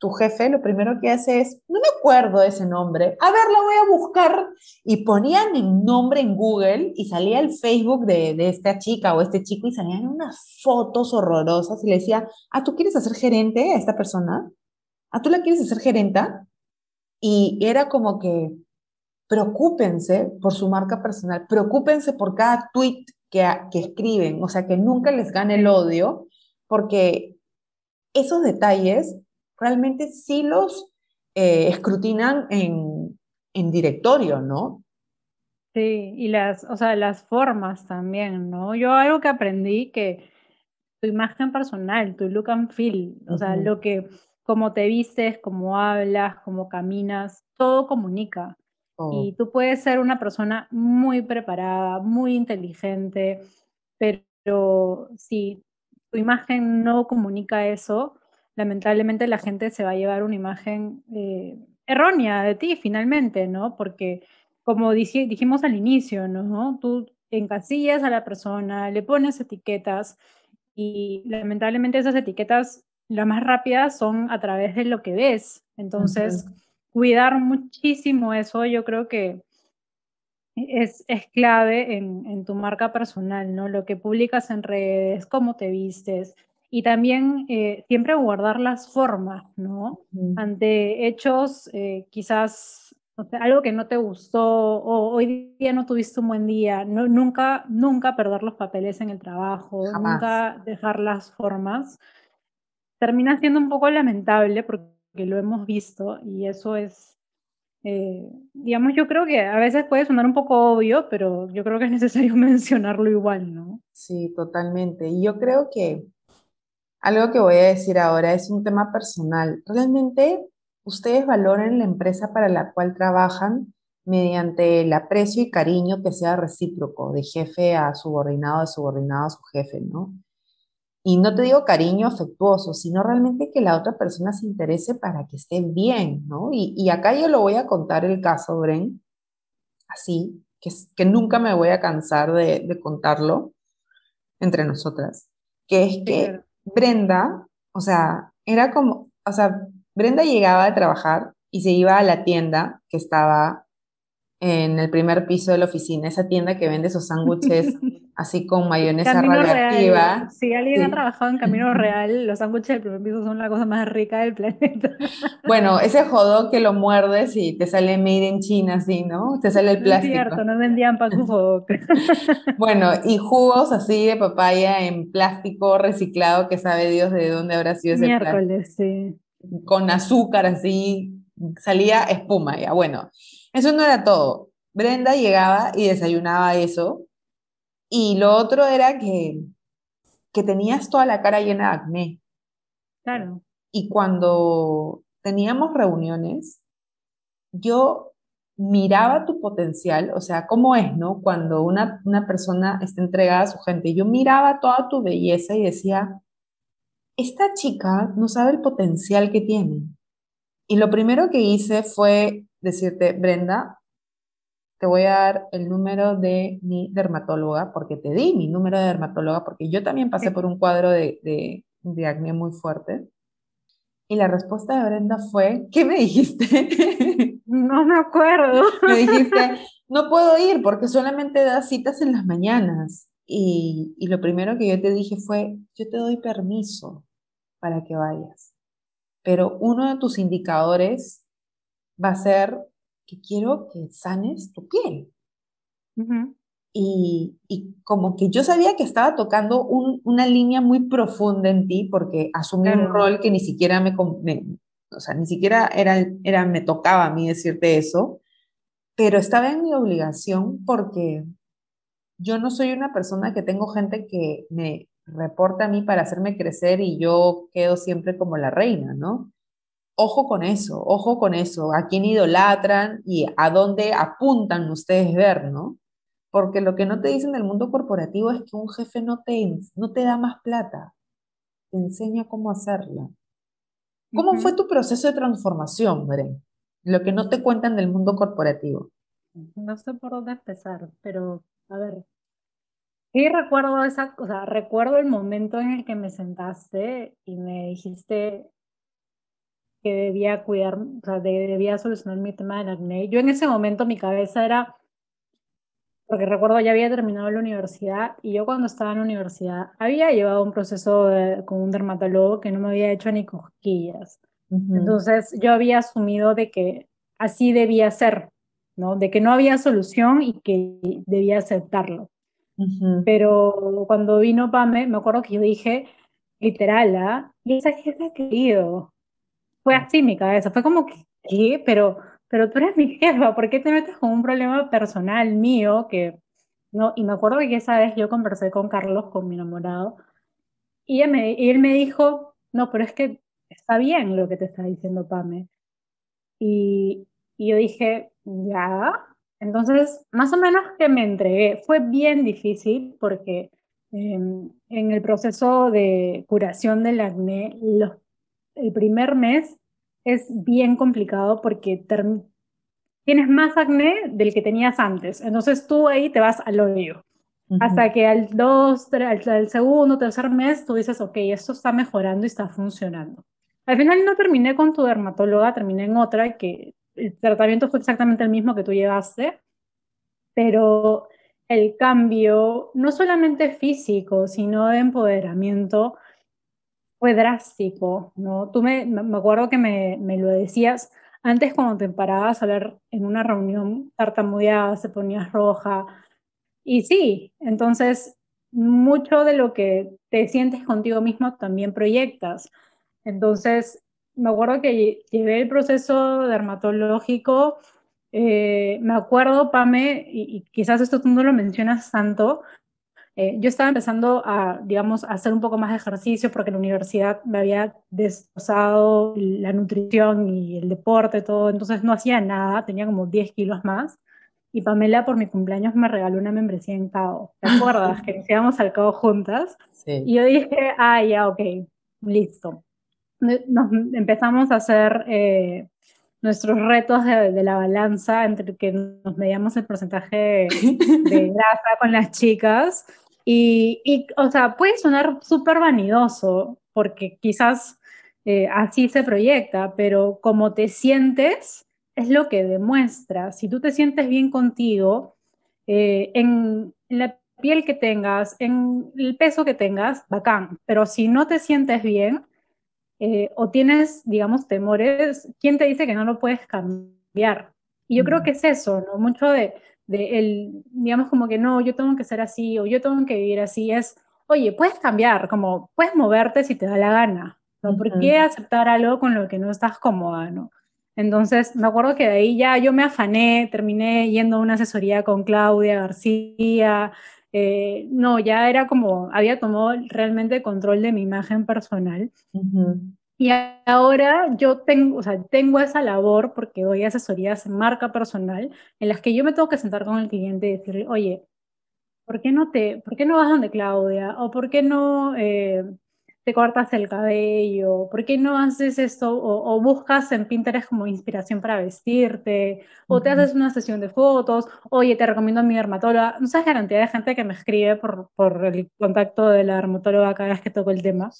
tu jefe lo primero que hace es, no me acuerdo de ese nombre, a ver, lo voy a buscar. Y ponían el nombre en Google y salía el Facebook de, de, esta chica o este chico y salían unas fotos horrorosas y le decía, ah, ¿tú quieres hacer gerente a esta persona? ¿Ah, tú la quieres hacer gerenta? Y era como que, preocúpense por su marca personal, preocúpense por cada tweet que, escriben, o sea, que nunca les gane el odio, porque esos detalles realmente sí los eh, escrutinan en, en directorio, ¿no? Sí, y las, o sea, las formas también, ¿no? Yo algo que aprendí que tu imagen personal, tu look and feel, o sea, lo que, como te vistes, cómo hablas, cómo caminas, todo comunica. Y oh. tú puedes ser una persona muy preparada, muy inteligente, pero si tu imagen no comunica eso, lamentablemente la gente se va a llevar una imagen eh, errónea de ti finalmente, ¿no? Porque como dijimos al inicio, ¿no? Tú encasillas a la persona, le pones etiquetas y lamentablemente esas etiquetas, las más rápidas son a través de lo que ves. Entonces, cuidar muchísimo eso, yo creo que es, es clave en, en, tu marca personal, ¿no? Lo que publicas en redes, cómo te vistes y también eh, siempre guardar las formas, ¿no? Ante hechos eh, quizás algo que no te gustó o hoy día no tuviste un buen día, no, nunca, nunca perder los papeles en el trabajo, nunca dejar las formas. Termina siendo un poco lamentable porque lo hemos visto y eso es, eh, digamos, yo creo que a veces puede sonar un poco obvio, pero yo creo que es necesario mencionarlo igual, ¿no? Sí, totalmente. Y yo creo que algo que voy a decir ahora es un tema personal. Realmente ustedes valoren la empresa para la cual trabajan mediante el aprecio y cariño que sea recíproco, de jefe a subordinado, de subordinado a su jefe, ¿no? Y no te digo cariño afectuoso, sino realmente que la otra persona se interese para que esté bien, ¿no? Y, acá yo lo voy a contar el caso, Bren, así, que, que nunca me voy a cansar de, de contarlo entre nosotras, que es que Brenda, o sea, era como, o sea, Brenda llegaba a trabajar y se iba a la tienda que estaba en el primer piso de la oficina, esa tienda que vende esos sándwiches así con mayonesa Camino radiactiva. Si alguien ha trabajado en Camino Real, los sándwiches del primer piso son la cosa más rica del planeta. Bueno, ese jodó que lo muerdes y te sale made in China así, ¿no? Te sale el plástico. Es cierto, no vendían pan Bueno, y jugos así de papaya en plástico reciclado que sabe Dios de dónde habrá sido ese Miércoles, sí. Con azúcar así, salía espuma ya. Bueno, eso no era todo. Brenda llegaba y desayunaba eso y lo otro era que, que tenías toda la cara llena de acné. Claro. Y cuando teníamos reuniones, yo miraba tu potencial, o sea, cómo es, ¿no? Cuando una, una persona está entregada a su gente, yo miraba toda tu belleza y decía, esta chica no sabe el potencial que tiene. Y lo primero que hice fue decirte, Brenda, te voy a dar el número de mi dermatóloga, porque te di mi número de dermatóloga, porque yo también pasé por un cuadro de, de, acné muy fuerte. Y la respuesta de Brenda fue, ¿qué me dijiste? No me acuerdo. me dijiste, no puedo ir porque solamente das citas en las mañanas. Y, y lo primero que yo te dije fue, yo te doy permiso para que vayas. Pero uno de tus indicadores va a ser que quiero que sanes tu piel. y, y, como que yo sabía que estaba tocando una línea muy profunda en ti porque asumí un rol que ni siquiera me, o sea, ni siquiera era, era, me tocaba a mí decirte eso, pero estaba en mi obligación porque yo no soy una persona que tengo gente que me reporta a mí para hacerme crecer y yo quedo siempre como la reina, ¿no? Ojo con eso, ojo con eso, a quién idolatran y a dónde apuntan ustedes ver, ¿no? Porque lo que no te dicen del mundo corporativo es que un jefe no te, no te da más plata, te enseña cómo hacerla. ¿Cómo fue tu proceso de transformación, Bren? Lo que no te cuentan del mundo corporativo. No sé por dónde empezar, pero a ver. Sí recuerdo esa, o sea, recuerdo el momento en el que me sentaste y me dijiste, que debía cuidar, o sea, debía solucionar mi tema del acné. Yo en ese momento mi cabeza era, porque recuerdo ya había terminado la universidad y yo cuando estaba en la universidad había llevado un proceso con un dermatólogo que no me había hecho ni cosquillas. Entonces yo había asumido de que así debía ser, ¿no? De que no había solución y que debía aceptarlo. Pero cuando vino Pame, me acuerdo que yo dije, literal, ¿ah? ¿Y esa jefa ha querido? Fue así mi cabeza, fue como ¿qué? Pero, pero tú eres mi jefa, ¿por qué te metes con un problema personal mío que, no? Y me acuerdo que esa vez yo conversé con Carlos, con mi enamorado, y, me, y él me dijo, no, pero es que está bien lo que te está diciendo Pame. Y, y yo dije, ya. Entonces, más o menos que me entregué. Fue bien difícil porque em, en el proceso de curación del acné, los el primer mes es bien complicado porque tienes más acné del que tenías antes. Entonces tú ahí te vas al hoyo. Hasta que al, dos, al, al, segundo, tercer mes tú dices, ok, esto está mejorando y está funcionando. Al final no terminé con tu dermatóloga, terminé en otra que el tratamiento fue exactamente el mismo que tú llevaste, pero el cambio, no solamente físico, sino de empoderamiento, fue drástico, ¿no? Tú me, me acuerdo que me, me lo decías antes cuando te parabas a hablar en una reunión, tartamudeabas, te ponías roja. Y sí, entonces mucho de lo que te sientes contigo mismo también proyectas. Entonces, me acuerdo que llevé el proceso dermatológico, eh, me acuerdo, Pame, y, y, quizás esto tú no lo mencionas tanto, eh, yo estaba empezando a, digamos, a hacer un poco más de ejercicio porque la universidad me había destrozado la nutrición y el deporte, todo, entonces no hacía nada, tenía como 10 kilos más. Y Pamela por mi cumpleaños me regaló una membresía en CAO. ¿Te acuerdas? que nos íbamos al CAO juntas. Sí. Y yo dije, ah, ya, ok, listo. Nos empezamos a hacer eh, nuestros retos de, de, la balanza entre que nos medíamos el porcentaje de grasa con las chicas y, y, o sea, puede sonar súper vanidoso, porque quizás eh, así se proyecta, pero como te sientes es lo que demuestra. Si tú te sientes bien contigo, eh, en, la piel que tengas, en el peso que tengas, bacán. Pero si no te sientes bien eh, o tienes, digamos, temores, ¿quién te dice que no lo puedes cambiar? Y yo creo que es eso, ¿no? Mucho de, de el, digamos como que no, yo tengo que ser así o yo tengo que vivir así, es, oye, puedes cambiar, como puedes moverte si te da la gana, ¿no? ¿Por qué aceptar algo con lo que no estás cómoda, no? Entonces, me acuerdo que de ahí ya yo me afané, terminé yendo a una asesoría con Claudia García, eh, no, ya era como, había tomado realmente control de mi imagen personal. Y ahora yo tengo, o sea, tengo esa labor porque doy asesorías en marca personal en las que yo me tengo que sentar con el cliente y decirle, oye, ¿por qué no te, por qué no vas donde Claudia? ¿O por qué no eh, te cortas el cabello? ¿Por qué no haces esto? O, buscas en Pinterest como inspiración para vestirte, o te haces una sesión de fotos, oye, te recomiendo a mi dermatóloga. No sabes la cantidad de gente que me escribe por, por el contacto de la dermatóloga cada vez que toco el tema.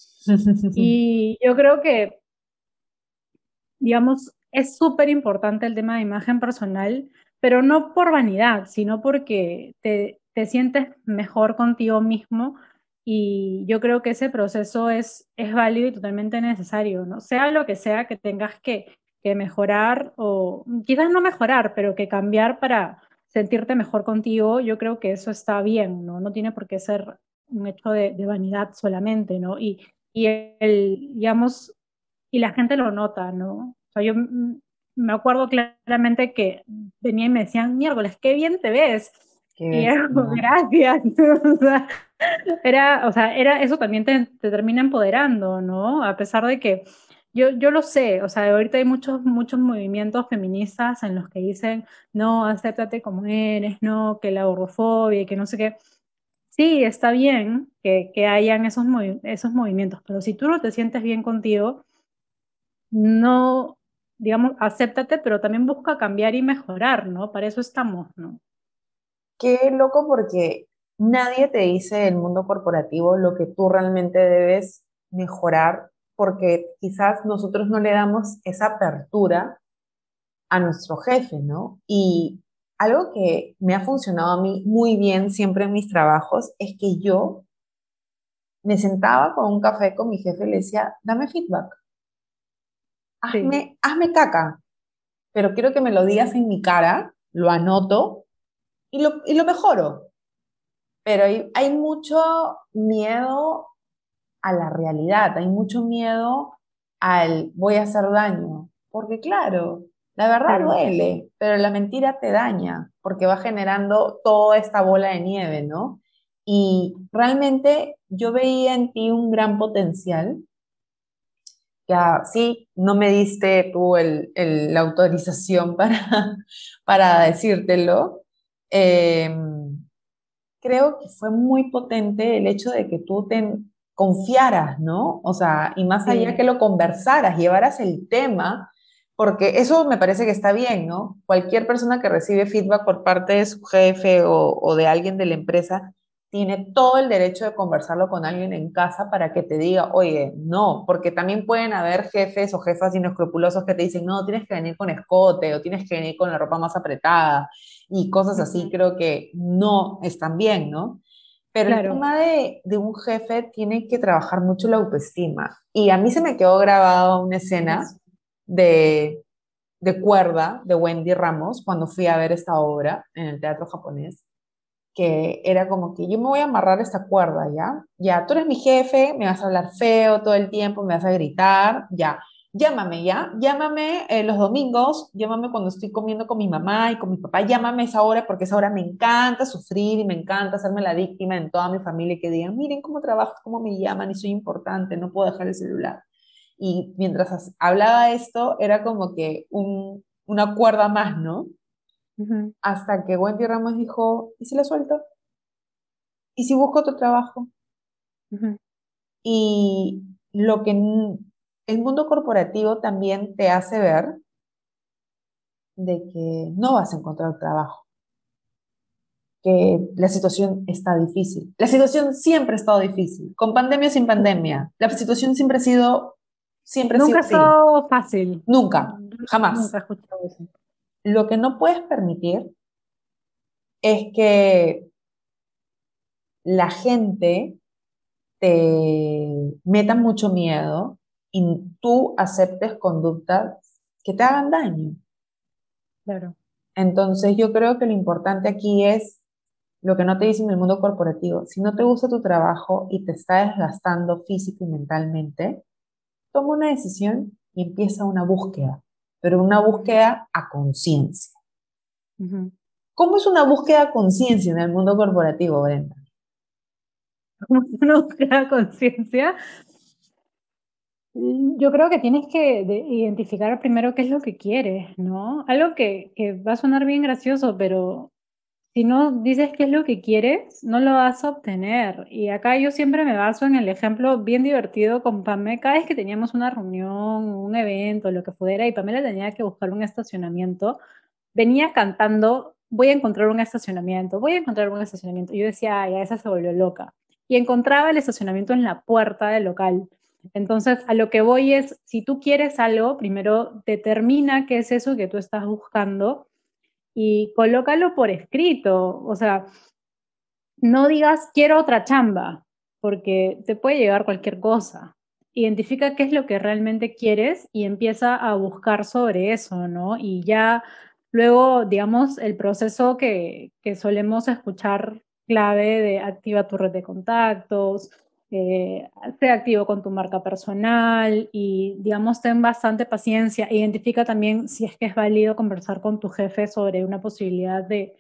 y yo creo que, digamos, es súper importante el tema de imagen personal, pero no por vanidad, sino porque te, te sientes mejor contigo mismo y yo creo que ese proceso es, es válido y totalmente necesario, ¿no? Sea lo que sea que tengas que, que mejorar o quizás no mejorar, pero que cambiar para sentirte mejor contigo, yo creo que eso está bien, ¿no? No tiene por qué ser un hecho de, de vanidad solamente, ¿no? Y, y el, digamos, y la gente lo nota, ¿no? O sea, yo me acuerdo claramente que venía y me decían, miércoles, qué bien te ves. y era gracias. era, o sea, era, eso también te, termina empoderando, ¿no? A pesar de que yo, yo lo sé, o sea, ahorita hay muchos, muchos movimientos feministas en los que dicen, no, acéptate como eres, no, que la gordofobia, que no sé qué. Sí, está bien que, que hayan esos, esos movimientos, pero si tú no te sientes bien contigo, no, digamos, acéptate, pero también busca cambiar y mejorar, ¿no? Para eso estamos, ¿no? Qué loco porque nadie te dice en el mundo corporativo lo que tú realmente debes mejorar, porque quizás nosotros no le damos esa apertura a nuestro jefe, ¿no? Y algo que me ha funcionado a mí muy bien siempre en mis trabajos es que yo me sentaba con un café con mi jefe y le decía, dame feedback, hazme, hazme caca, pero quiero que me lo digas en mi cara, lo anoto y lo, y lo mejoro. Pero hay, mucho miedo a la realidad, hay mucho miedo al voy a hacer daño, porque claro, la verdad duele, pero la mentira te daña, porque va generando toda esta bola de nieve, ¿no? Y realmente yo veía en ti un gran potencial, que sí, no me diste tú la autorización para, para decírtelo, eh, creo que fue muy potente el hecho de que tú te confiaras, ¿no? O sea, y más allá que lo conversaras, llevaras el tema, porque eso me parece que está bien, ¿no? Cualquier persona que recibe feedback por parte de su jefe o, o de alguien de la empresa tiene todo el derecho de conversarlo con alguien en casa para que te diga, oye, no, porque también pueden haber jefes o jefas inescrupulosos que te dicen, no, tienes que venir con escote o tienes que venir con la ropa más apretada y cosas así, creo que no están bien, ¿no? Pero el tema de, de, un jefe tiene que trabajar mucho la autoestima. Y a mí se me quedó grabada una escena de, de cuerda de Wendy Ramos cuando fui a ver esta obra en el teatro japonés que era como que yo me voy a amarrar esta cuerda, ¿ya? Ya, tú eres mi jefe, me vas a hablar feo todo el tiempo, me vas a gritar, ya. Llámame, ¿ya? Llámame eh, los domingos, llámame cuando estoy comiendo con mi mamá y con mi papá, llámame esa hora porque esa hora me encanta sufrir y me encanta hacerme la víctima en toda mi familia y que digan, miren cómo trabajo, cómo me llaman y soy importante, no puedo dejar el celular. Y mientras hablaba esto, era como que un, una cuerda más, ¿no? Hasta que Wendy Ramos dijo, ¿y si la suelto? ¿Y si busco otro trabajo? Y lo que el mundo corporativo también te hace ver de que no vas a encontrar trabajo, que la situación está difícil. La situación siempre ha estado difícil, con pandemia o sin pandemia. La situación siempre ha sido, siempre Nunca ha sido fácil. Nunca, jamás. Nunca he escuchado eso. Lo que no puedes permitir es que la gente te meta mucho miedo y tú aceptes conductas que te hagan daño. Claro. Entonces yo creo que lo importante aquí es lo que no te dicen en el mundo corporativo. Si no te gusta tu trabajo y te está desgastando físico y mentalmente, toma una decisión y empieza una búsqueda pero una búsqueda a conciencia. ¿Cómo es una búsqueda a conciencia en el mundo corporativo, Brenda? ¿Cómo es una búsqueda a conciencia? Yo creo que tienes que identificar primero qué es lo que quieres, ¿no? Algo que, que va a sonar bien gracioso, pero si no dices qué es lo que quieres, no lo vas a obtener. Y acá yo siempre me baso en el ejemplo bien divertido con Pamela. Cada vez que teníamos una reunión, un evento, lo que fuera, y Pamela tenía que buscar un estacionamiento, venía cantando, voy a encontrar un estacionamiento, voy a encontrar un estacionamiento. Y yo decía, ay, esa se volvió loca. Y encontraba el estacionamiento en la puerta del local. Entonces, a lo que voy es, si tú quieres algo, primero determina qué es eso que tú estás buscando y colócalo por escrito. O sea, no digas quiero otra chamba, porque te puede llegar cualquier cosa. Identifica qué es lo que realmente quieres y empieza a buscar sobre eso, ¿no? Y ya luego, digamos, el proceso que, que solemos escuchar clave de activa tu red de contactos, eh, activo con tu marca personal y, digamos, ten bastante paciencia. Identifica también si es que es válido conversar con tu jefe sobre una posibilidad de,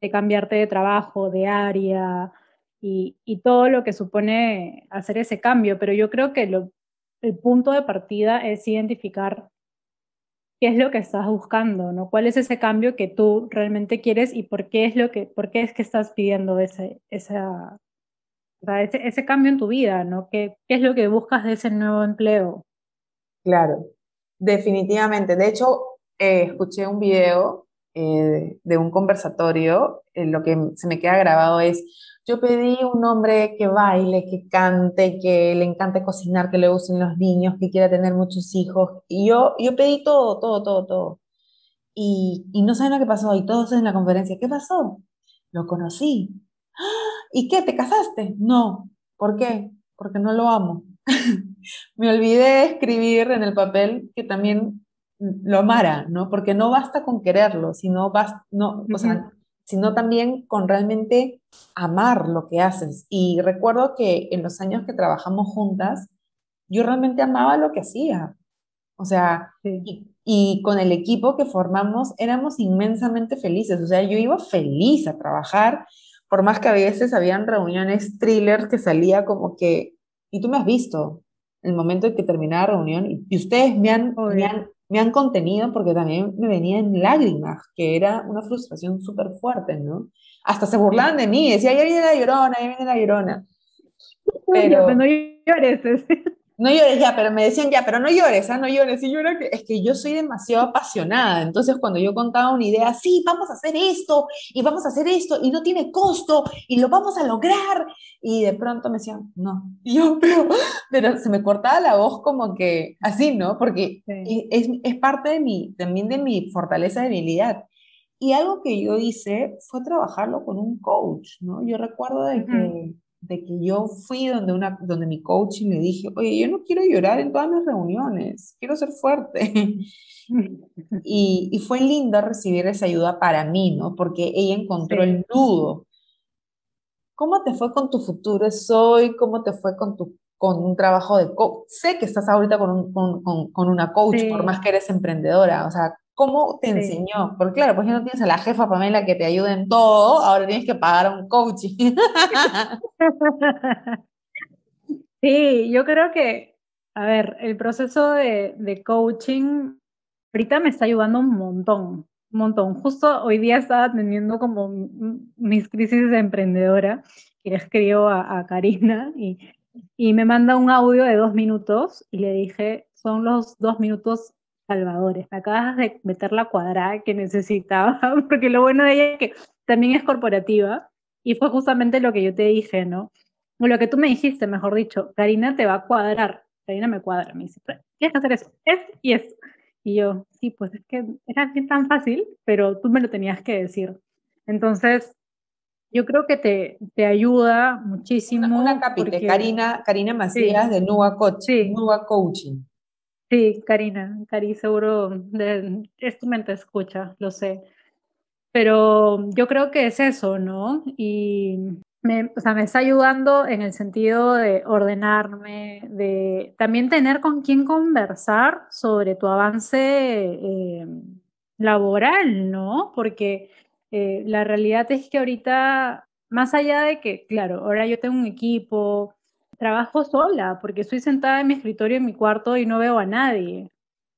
de cambiarte de trabajo, de área y, y, todo lo que supone hacer ese cambio. Pero yo creo que lo, el punto de partida es identificar qué es lo que estás buscando, ¿no? ¿Cuál es ese cambio que tú realmente quieres y por qué es lo que, por qué es que estás pidiendo ese, esa, ese, cambio en tu vida, ¿no? ¿Qué, ¿Qué es lo que buscas de ese nuevo empleo? Claro, definitivamente. De hecho, eh, escuché un video eh, de un conversatorio, en lo que se me queda grabado es, yo pedí un hombre que baile, que cante, que le encante cocinar, que le gusten los niños, que quiera tener muchos hijos. Y yo, yo pedí todo, todo, todo, todo. Y, y no saben lo que pasó. Y todos en la conferencia, ¿qué pasó? Lo conocí. ¿Y qué? ¿Te casaste? No. ¿Por qué? Porque no lo amo. Me olvidé de escribir en el papel que también lo amara, ¿no? Porque no basta con quererlo, sino, no, sino también con realmente amar lo que haces. Y recuerdo que en los años que trabajamos juntas, yo realmente amaba lo que hacía. O sea, y, y, con el equipo que formamos éramos inmensamente felices. O sea, yo iba feliz a trabajar por más que a veces habían reuniones thrillers que salía como que, y tú me has visto, el momento en que terminaba la reunión, y, ustedes me han, me han, contenido porque también me venían lágrimas, que era una frustración súper fuerte, ¿no? Hasta se burlaban de mí, decía, ahí viene la llorona, ahí viene la llorona. Pero... Yo llores. No llores ya, pero me decían ya, pero no llores, ¿ah? no llores. Y yo era que, es que yo soy demasiado apasionada. Entonces, cuando yo contaba una idea, sí, vamos a hacer esto, y vamos a hacer esto, y no tiene costo, y lo vamos a lograr. Y de pronto me decían, no. Y yo, pero, se me cortaba la voz como que así, ¿no? Porque es, es, parte de mi, también de mi fortaleza de debilidad. Y algo que yo hice fue trabajarlo con un coach, ¿no? Yo recuerdo de que de que yo fui donde, una, donde mi coach y me dije, oye, yo no quiero llorar en todas mis reuniones, quiero ser fuerte. y, y, fue lindo recibir esa ayuda para mí, ¿no? Porque ella encontró el nudo. ¿Cómo te fue con tu futuro soy? ¿Cómo te fue con, tu, con un trabajo de coach? Sé que estás ahorita con, un, con, con, una coach, por más que eres emprendedora. O sea, ¿Cómo te enseñó? Porque claro, pues ya no tienes a la jefa Pamela que te ayude en todo, ahora tienes que pagar un coaching. sí, yo creo que, a ver, el proceso de, de coaching ahorita me está ayudando un montón, un montón. Justo hoy día estaba teniendo como mis crisis de emprendedora y le escribo a, a Karina y, y me manda un audio de dos minutos y le dije, son los dos minutos salvadores. Acabas de meter la cuadrada que necesitaba, porque lo bueno de ella es que también es corporativa y fue justamente lo que yo te dije, ¿no? O lo que tú me dijiste, mejor dicho, Karina te va a cuadrar. Karina me cuadra, me dice, tienes que hacer eso, es y es. Y yo, sí, pues es que era tan fácil, pero tú me lo tenías que decir. Entonces, yo creo que te, te ayuda muchísimo. Una, capite, Karina, Karina Macías de Nuba Coaching. Nuba Coaching. Sí, Karina, Cari, seguro de, es tu mente escucha, lo sé. Pero yo creo que es eso, ¿no? Y me, o sea, me está ayudando en el sentido de ordenarme, de también tener con quién conversar sobre tu avance eh, laboral, ¿no? Porque eh, la realidad es que ahorita, más allá de que, claro, ahora yo tengo un equipo, trabajo sola porque estoy sentada en mi escritorio en mi cuarto y no veo a nadie.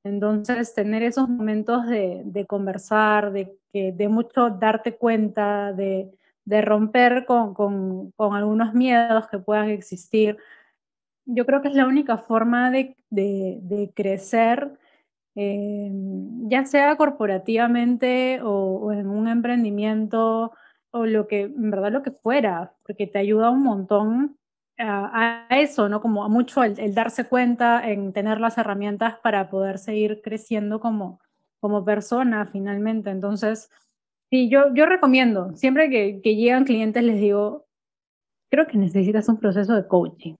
Entonces, tener esos momentos de, de conversar, de, de mucho darte cuenta, de, de romper con, con, con, algunos miedos que puedan existir, yo creo que es la única forma de, de crecer, eh, ya sea corporativamente o, o en un emprendimiento o lo que, en verdad, lo que fuera, porque te ayuda un montón a, eso, ¿no? Como mucho el, darse cuenta, en tener las herramientas para poder seguir creciendo como, como persona finalmente. Entonces, sí, yo, yo recomiendo, siempre que, que llegan clientes les digo, creo que necesitas un proceso de coaching.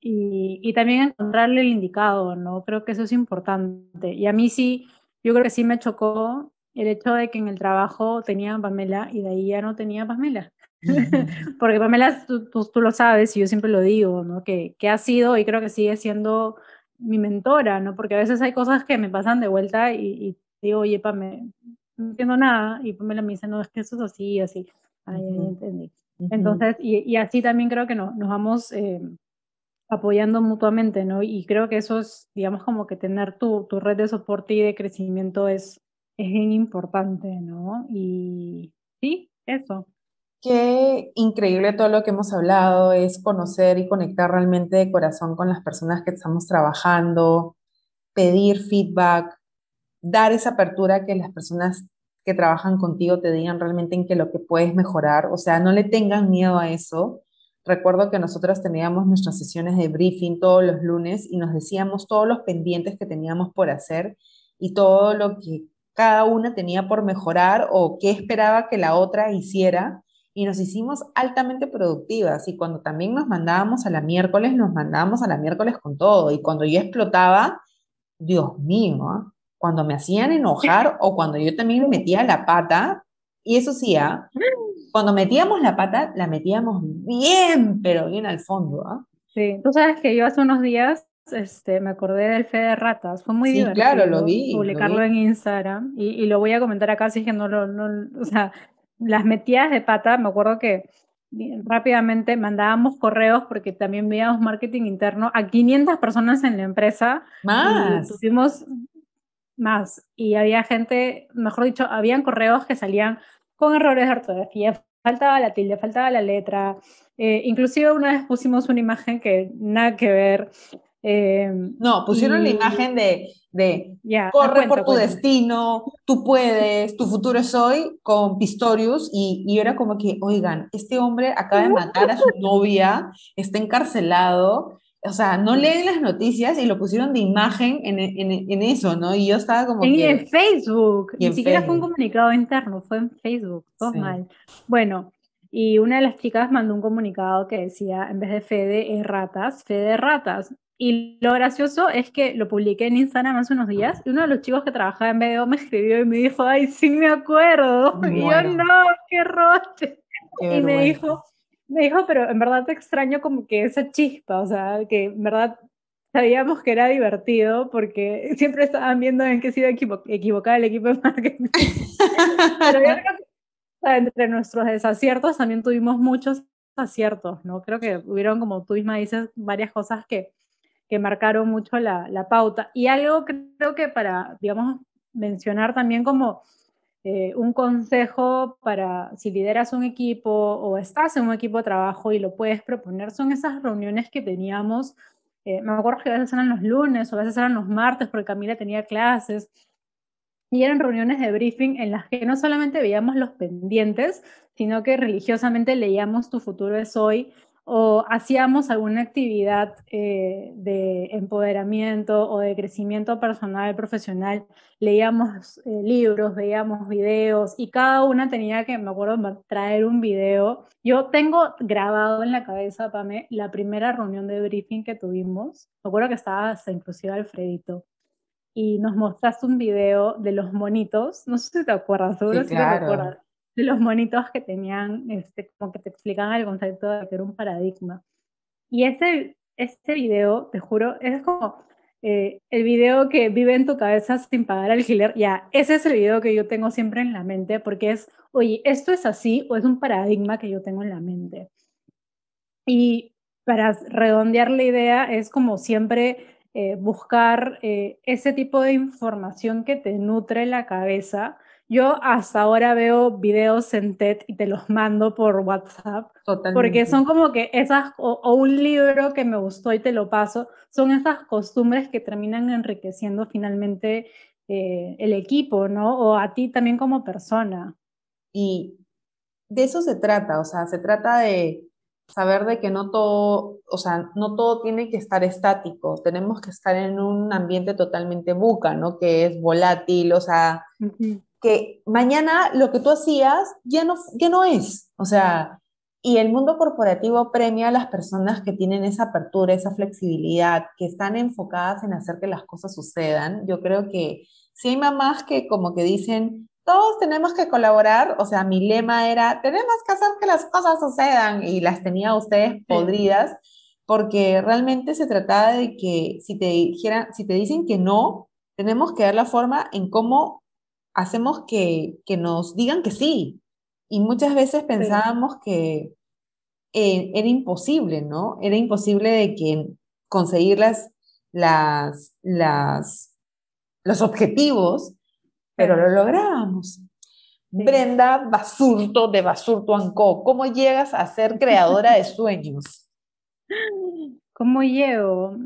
Y, y, también encontrarle el indicado, ¿no? Creo que eso es importante. Y a mí sí, yo creo que sí me chocó el hecho de que en el trabajo tenía Pamela y de ahí ya no tenía Pamela. Porque Pamela, tú, tú, lo sabes y yo siempre lo digo, ¿no? Que, que ha sido y creo que sigue siendo mi mentora, ¿no? Porque a veces hay cosas que me pasan de vuelta y, digo, oye, Pamela, no entiendo nada. Y Pamela me dice, no, es que eso es así, así. Ay, entendí. Entonces, y, y, así también creo que no, nos vamos eh, apoyando mutuamente, ¿no? Y creo que eso es, digamos, como que tener tu, tu red de soporte y de crecimiento es, es bien importante, ¿no? Y sí, eso. Qué increíble todo lo que hemos hablado, es conocer y conectar realmente de corazón con las personas que estamos trabajando, pedir feedback, dar esa apertura que las personas que trabajan contigo te digan realmente en qué lo que puedes mejorar, o sea, no le tengan miedo a eso. Recuerdo que nosotros teníamos nuestras sesiones de briefing todos los lunes y nos decíamos todos los pendientes que teníamos por hacer y todo lo que cada una tenía por mejorar o qué esperaba que la otra hiciera y nos hicimos altamente productivas y cuando también nos mandábamos a la miércoles, nos mandábamos a la miércoles con todo y cuando yo explotaba, Dios mío, ¿ah? cuando me hacían enojar o cuando yo también metía la pata, y eso sí, ¿ah? cuando metíamos la pata, la metíamos bien, pero bien al fondo. ¿ah? Sí, tú sabes que yo hace unos días este, me acordé del Fe de Ratas, fue muy sí, divertido claro, lo vi, publicarlo en Instagram y, y, lo voy a comentar acá, así que no lo, no, o sea, las metidas de pata, me acuerdo que rápidamente mandábamos correos porque también veíamos marketing interno a 500 personas en la empresa. Más. Y tuvimos más. Y había gente, mejor dicho, habían correos que salían con errores de ortografía faltaba la tilde, faltaba la letra. Eh, inclusive una vez pusimos una imagen que nada que ver. Eh, no, pusieron la imagen de, de corre por tu destino, tú puedes, tu futuro es hoy, con Pistorius, y, y era como que, oigan, este hombre acaba de matar a su novia, está encarcelado, o sea, no leen las noticias y lo pusieron de imagen en, en, en eso, ¿no? Y yo estaba como en, En Facebook, ni siquiera fue un comunicado interno, fue en Facebook, todo mal. Bueno, y una de las chicas mandó un comunicado que decía, en vez de Fede es ratas, Fede ratas. Y lo gracioso es que lo publiqué en Instagram hace unos días y uno de los chicos que trabajaba en BDO me escribió y me dijo, ay, sí me acuerdo. Y yo, no, qué roche. y me dijo, me dijo, pero en verdad te extraño como que esa chispa, o sea, que en verdad sabíamos que era divertido porque siempre estaban viendo en qué se iba a equivocar el equipo de marketing. pero yo creo que entre nuestros desaciertos también tuvimos muchos aciertos, ¿no? Creo que hubieron, como tú misma dices, varias cosas que, que marcaron mucho la, la pauta. Y algo creo que para, digamos, mencionar también como eh, un consejo para si lideras un equipo o estás en un equipo de trabajo y lo puedes proponer, son esas reuniones que teníamos. Eh, me acuerdo que a veces eran los lunes o a veces eran los martes porque Camila tenía clases. Y eran reuniones de briefing en las que no solamente veíamos los pendientes, sino que religiosamente leíamos Tu futuro es hoy o hacíamos alguna actividad eh, de empoderamiento o de crecimiento personal, profesional, leíamos eh, libros, veíamos videos y cada una tenía que, me acuerdo, traer un video. Yo tengo grabado en la cabeza, Pame, la primera reunión de briefing que tuvimos. Me acuerdo que estaba hasta inclusive Alfredito y nos mostraste un video de los monitos, no sé si te acuerdas, seguro si te acuerdas de los monitos que tenían, este, como que te explicaban el concepto de que era un paradigma. Y ese, este video, te juro, es como eh, el video que vive en tu cabeza sin pagar alquiler. Ya, ese es el video que yo tengo siempre en la mente, porque es, oye, ¿esto es así o es un paradigma que yo tengo en la mente? Y para redondear la idea, es como siempre eh, buscar eh, ese tipo de información que te nutre la cabeza yo hasta ahora veo videos en TED y te los mando por WhatsApp. Totalmente. Porque son como que esas, o, un libro que me gustó y te lo paso, son esas costumbres que terminan enriqueciendo finalmente eh, el equipo, ¿no? O a ti también como persona. Y de eso se trata, o sea, se trata de saber de que no todo, o sea, no todo tiene que estar estático, tenemos que estar en un ambiente totalmente buca, ¿no? Que es volátil, o sea, que mañana lo que tú hacías ya no, ya no es. O sea, y el mundo corporativo premia a las personas que tienen esa apertura, esa flexibilidad, que están enfocadas en hacer que las cosas sucedan. Yo creo que si hay mamás que como que dicen, todos tenemos que colaborar, o sea, mi lema era, tenemos que hacer que las cosas sucedan, y las tenía ustedes podridas, porque realmente se trataba de que si te dijeran, si te dicen que no, tenemos que dar la forma en cómo hacemos que, nos digan que sí. Y muchas veces pensábamos que eh, era imposible, ¿no? Era imposible de que conseguir las, las, las, los objetivos, pero lo lográbamos. Brenda Basurto de Basurto Anco, ¿cómo llegas a ser creadora de sueños? ¿Cómo llego?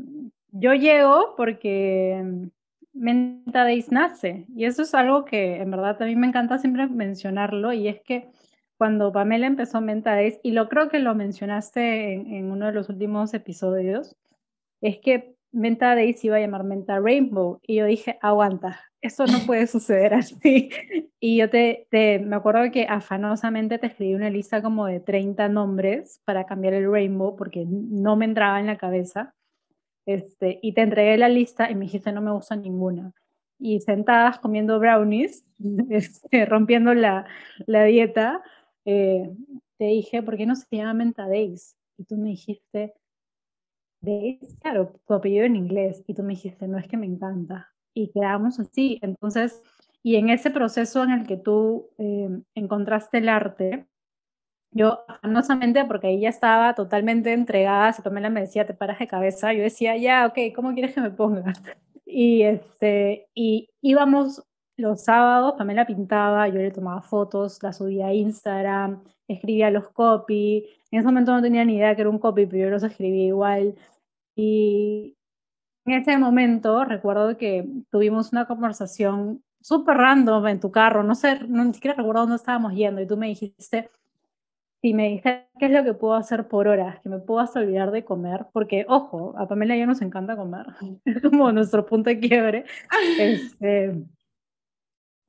Yo llego porque Menta Days nace. Y eso es algo que en verdad a mí me encanta siempre mencionarlo. Y es que cuando Pamela empezó Menta Days, y lo creo que lo mencionaste en, uno de los últimos episodios, es que Menta Days iba a llamar Menta Rainbow. Y yo dije, aguanta, esto no puede suceder así. Y yo te, te, me acuerdo que afanosamente te escribí una lista como de 30 nombres para cambiar el Rainbow porque no me entraba en la cabeza. Este, y te entregué la lista y me dijiste no me gusta ninguna. Y sentadas comiendo brownies, este, rompiendo la, la dieta, eh, te dije, ¿por qué no se llama Menta Days? Y tú me dijiste, Days, claro, tu apellido en inglés. Y tú me dijiste, no es que me encanta. Y quedamos así. Entonces, y en ese proceso en el que tú eh, encontraste el arte, yo, afanosamente, porque ella estaba totalmente entregada, si Pamela me decía, te paras de cabeza, yo decía, ya, ok, ¿cómo quieres que me ponga? Y, este, y íbamos los sábados Pamela pintaba, yo le tomaba fotos, la subía a Instagram, escribía los copy. En ese momento no tenía ni idea que era un copy, pero yo los escribía igual. Y en ese momento recuerdo que tuvimos una conversación súper random en tu carro, no sé, no, ni siquiera recuerdo dónde estábamos yendo y tú me dijiste, si me dijiste qué es lo que puedo hacer por horas, que me puedas olvidar de comer, porque ojo, a Pamela y a nos encanta comer, es como nuestro punto de quiebre. Este,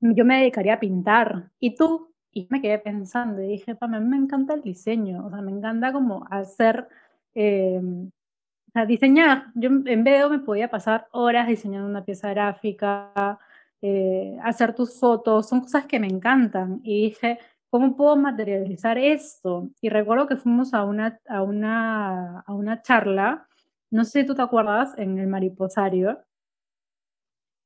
yo me dedicaría a pintar. ¿Y tú? Y me quedé pensando y dije, Pamela, me encanta el diseño, o sea, me encanta como hacer, eh, o sea, diseñar. Yo en vez me podía pasar horas diseñando una pieza gráfica, eh, hacer tus fotos, son cosas que me encantan. Y dije, ¿cómo puedo materializar esto? Y recuerdo que fuimos a una, a una, a una charla, no sé si tú te acuerdas, en el Mariposario,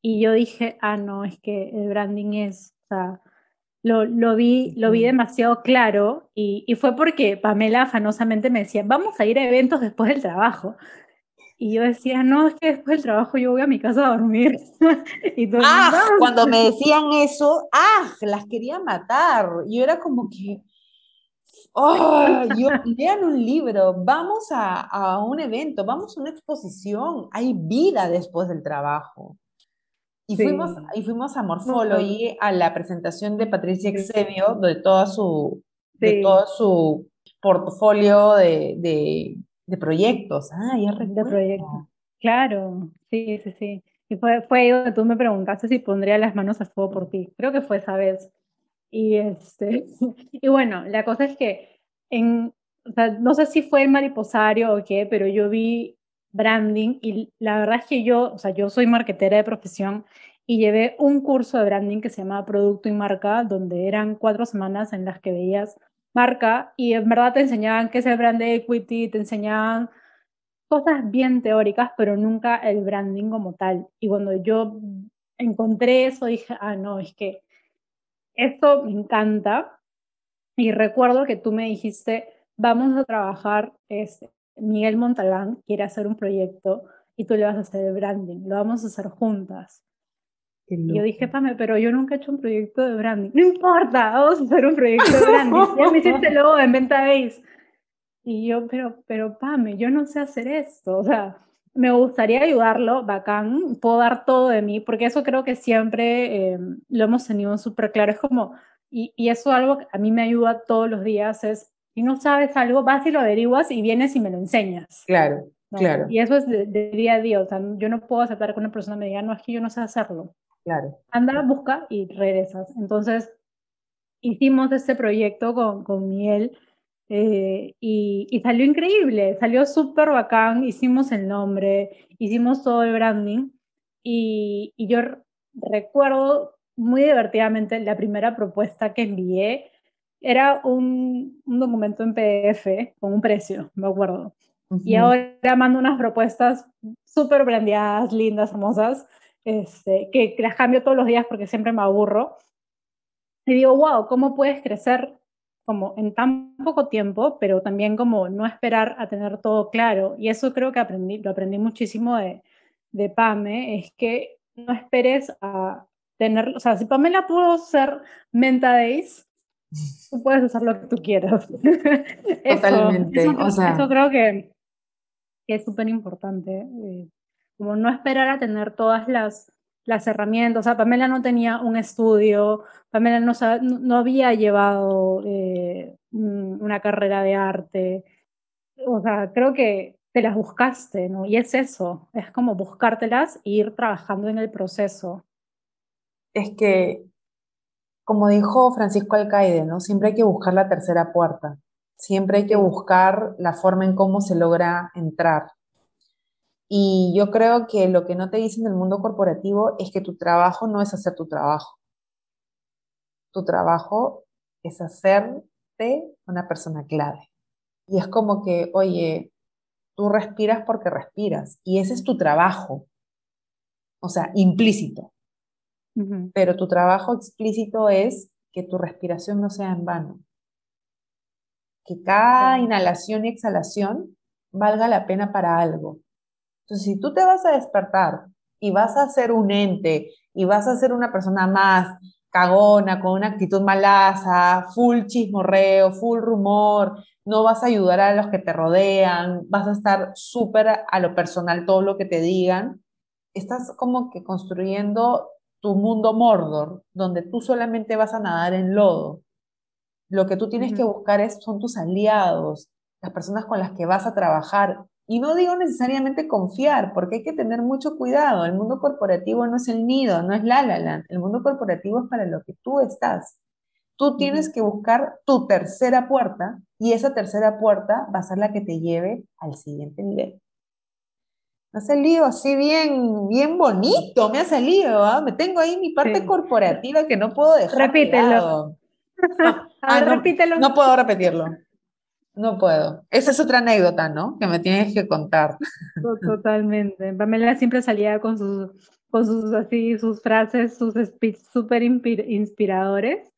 y yo dije, ah, no, es que el branding es, o sea, lo, lo vi, lo vi demasiado claro y, y, fue porque Pamela afanosamente me decía, vamos a ir a eventos después del trabajo. Y yo decía, no, es que después del trabajo yo voy a mi casa a dormir. y ah, cuando me decían eso, ah, las quería matar. Yo era como que, oh, yo, lean un libro, vamos a, a, un evento, vamos a una exposición, hay vida después del trabajo. Y, fuimos, y fuimos a Morphology, a la presentación de Patricia Exebio, de, toda su, de todo su portfolio de, de de proyectos, ah, ya recuerdo. De proyectos. Claro, sí, sí, sí. Y fue, fue ahí donde tú me preguntaste si pondría las manos a fuego por ti. Creo que fue esa vez. Y, este, y bueno, la cosa es que en, o sea, no sé si fue el mariposario o qué, pero yo vi branding y la verdad es que yo, o sea, yo soy marketera de profesión y llevé un curso de branding que se llama Producto y Marca, donde eran cuatro semanas en las que veías marca y en verdad te enseñaban qué es el brand equity, te enseñaban cosas bien teóricas, pero nunca el branding como tal. Y cuando yo encontré eso, dije, ah, no, es que esto me encanta. Y recuerdo que tú me dijiste, vamos a trabajar, este, Miguel Montalbán quiere hacer un proyecto y tú le vas a hacer el branding, lo vamos a hacer juntas. Y yo dije, Pame, pero yo nunca he hecho un proyecto de branding. No importa, vamos a hacer un proyecto de branding. ya me hiciste luego en Venta Base. Y yo, pero, pero Pame, yo no sé hacer esto. O sea, me gustaría ayudarlo, bacán, puedo dar todo de mí, porque eso creo que siempre eh, lo hemos tenido súper claro. Es como, y, y eso algo que a mí me ayuda todos los días, es, si no sabes algo, vas y lo averiguas y vienes y me lo enseñas. Claro, claro. Y eso es de, de, día a día, o sea, yo no puedo aceptar que una persona me diga, no, es que yo no sé hacerlo. Claro. Anda, busca y regresas. Entonces, hicimos este proyecto con, con Miel eh, y, y, salió increíble, salió súper bacán, hicimos el nombre, hicimos todo el branding y, y yo recuerdo muy divertidamente la primera propuesta que envié era un, un documento en PDF con un precio, me acuerdo. Y ahora mando unas propuestas súper brandeadas, lindas, hermosas, este, que las cambio todos los días porque siempre me aburro. Y digo, wow, ¿cómo puedes crecer como en tan poco tiempo, pero también como no esperar a tener todo claro? Y eso creo que aprendí, lo aprendí muchísimo de, de Pame, es que no esperes a tener, o sea, si Pamela pudo ser Menta Days, tú puedes hacer lo que tú quieras. Totalmente. Eso, o sea... eso creo que, que es súper importante. Como no esperar a tener todas las, las herramientas. O sea, Pamela no tenía un estudio, Pamela no, no había llevado eh, una carrera de arte. O sea, creo que te las buscaste, ¿no? Y es eso, es como buscártelas e ir trabajando en el proceso. Es que, como dijo Francisco Alcaide, ¿no? Siempre hay que buscar la tercera puerta, siempre hay que buscar la forma en cómo se logra entrar. Y yo creo que lo que no te dicen en el mundo corporativo es que tu trabajo no es hacer tu trabajo. Tu trabajo es hacerte una persona clave. Y es como que, oye, tú respiras porque respiras. Y ese es tu trabajo. O sea, implícito. Pero tu trabajo explícito es que tu respiración no sea en vano. Que cada inhalación y exhalación valga la pena para algo. Entonces, si tú te vas a despertar y vas a ser un ente y vas a ser una persona más cagona, con una actitud malaza, full chismorreo, full rumor, no vas a ayudar a los que te rodean, vas a estar súper a lo personal todo lo que te digan, estás como que construyendo tu mundo Mordor, donde tú solamente vas a nadar en lodo. Lo que tú tienes que buscar es, son tus aliados, las personas con las que vas a trabajar. Y no digo necesariamente confiar, porque hay que tener mucho cuidado. El mundo corporativo no es el nido, no es la la land. El mundo corporativo es para lo que tú estás. Tú tienes que buscar tu tercera puerta y esa tercera puerta va a ser la que te lleve al siguiente nivel. Me ha salido así bien, bien bonito, me ha salido, ¿ah? me tengo ahí mi parte corporativa que no puedo dejar. Repítelo. Ah, no, repítelo. No puedo repetirlo. No puedo. Esa es otra anécdota, ¿no? Que me tienes que contar. Totalmente. Pamela siempre salía con sus, con sus así, sus frases, sus speech súper inspiradores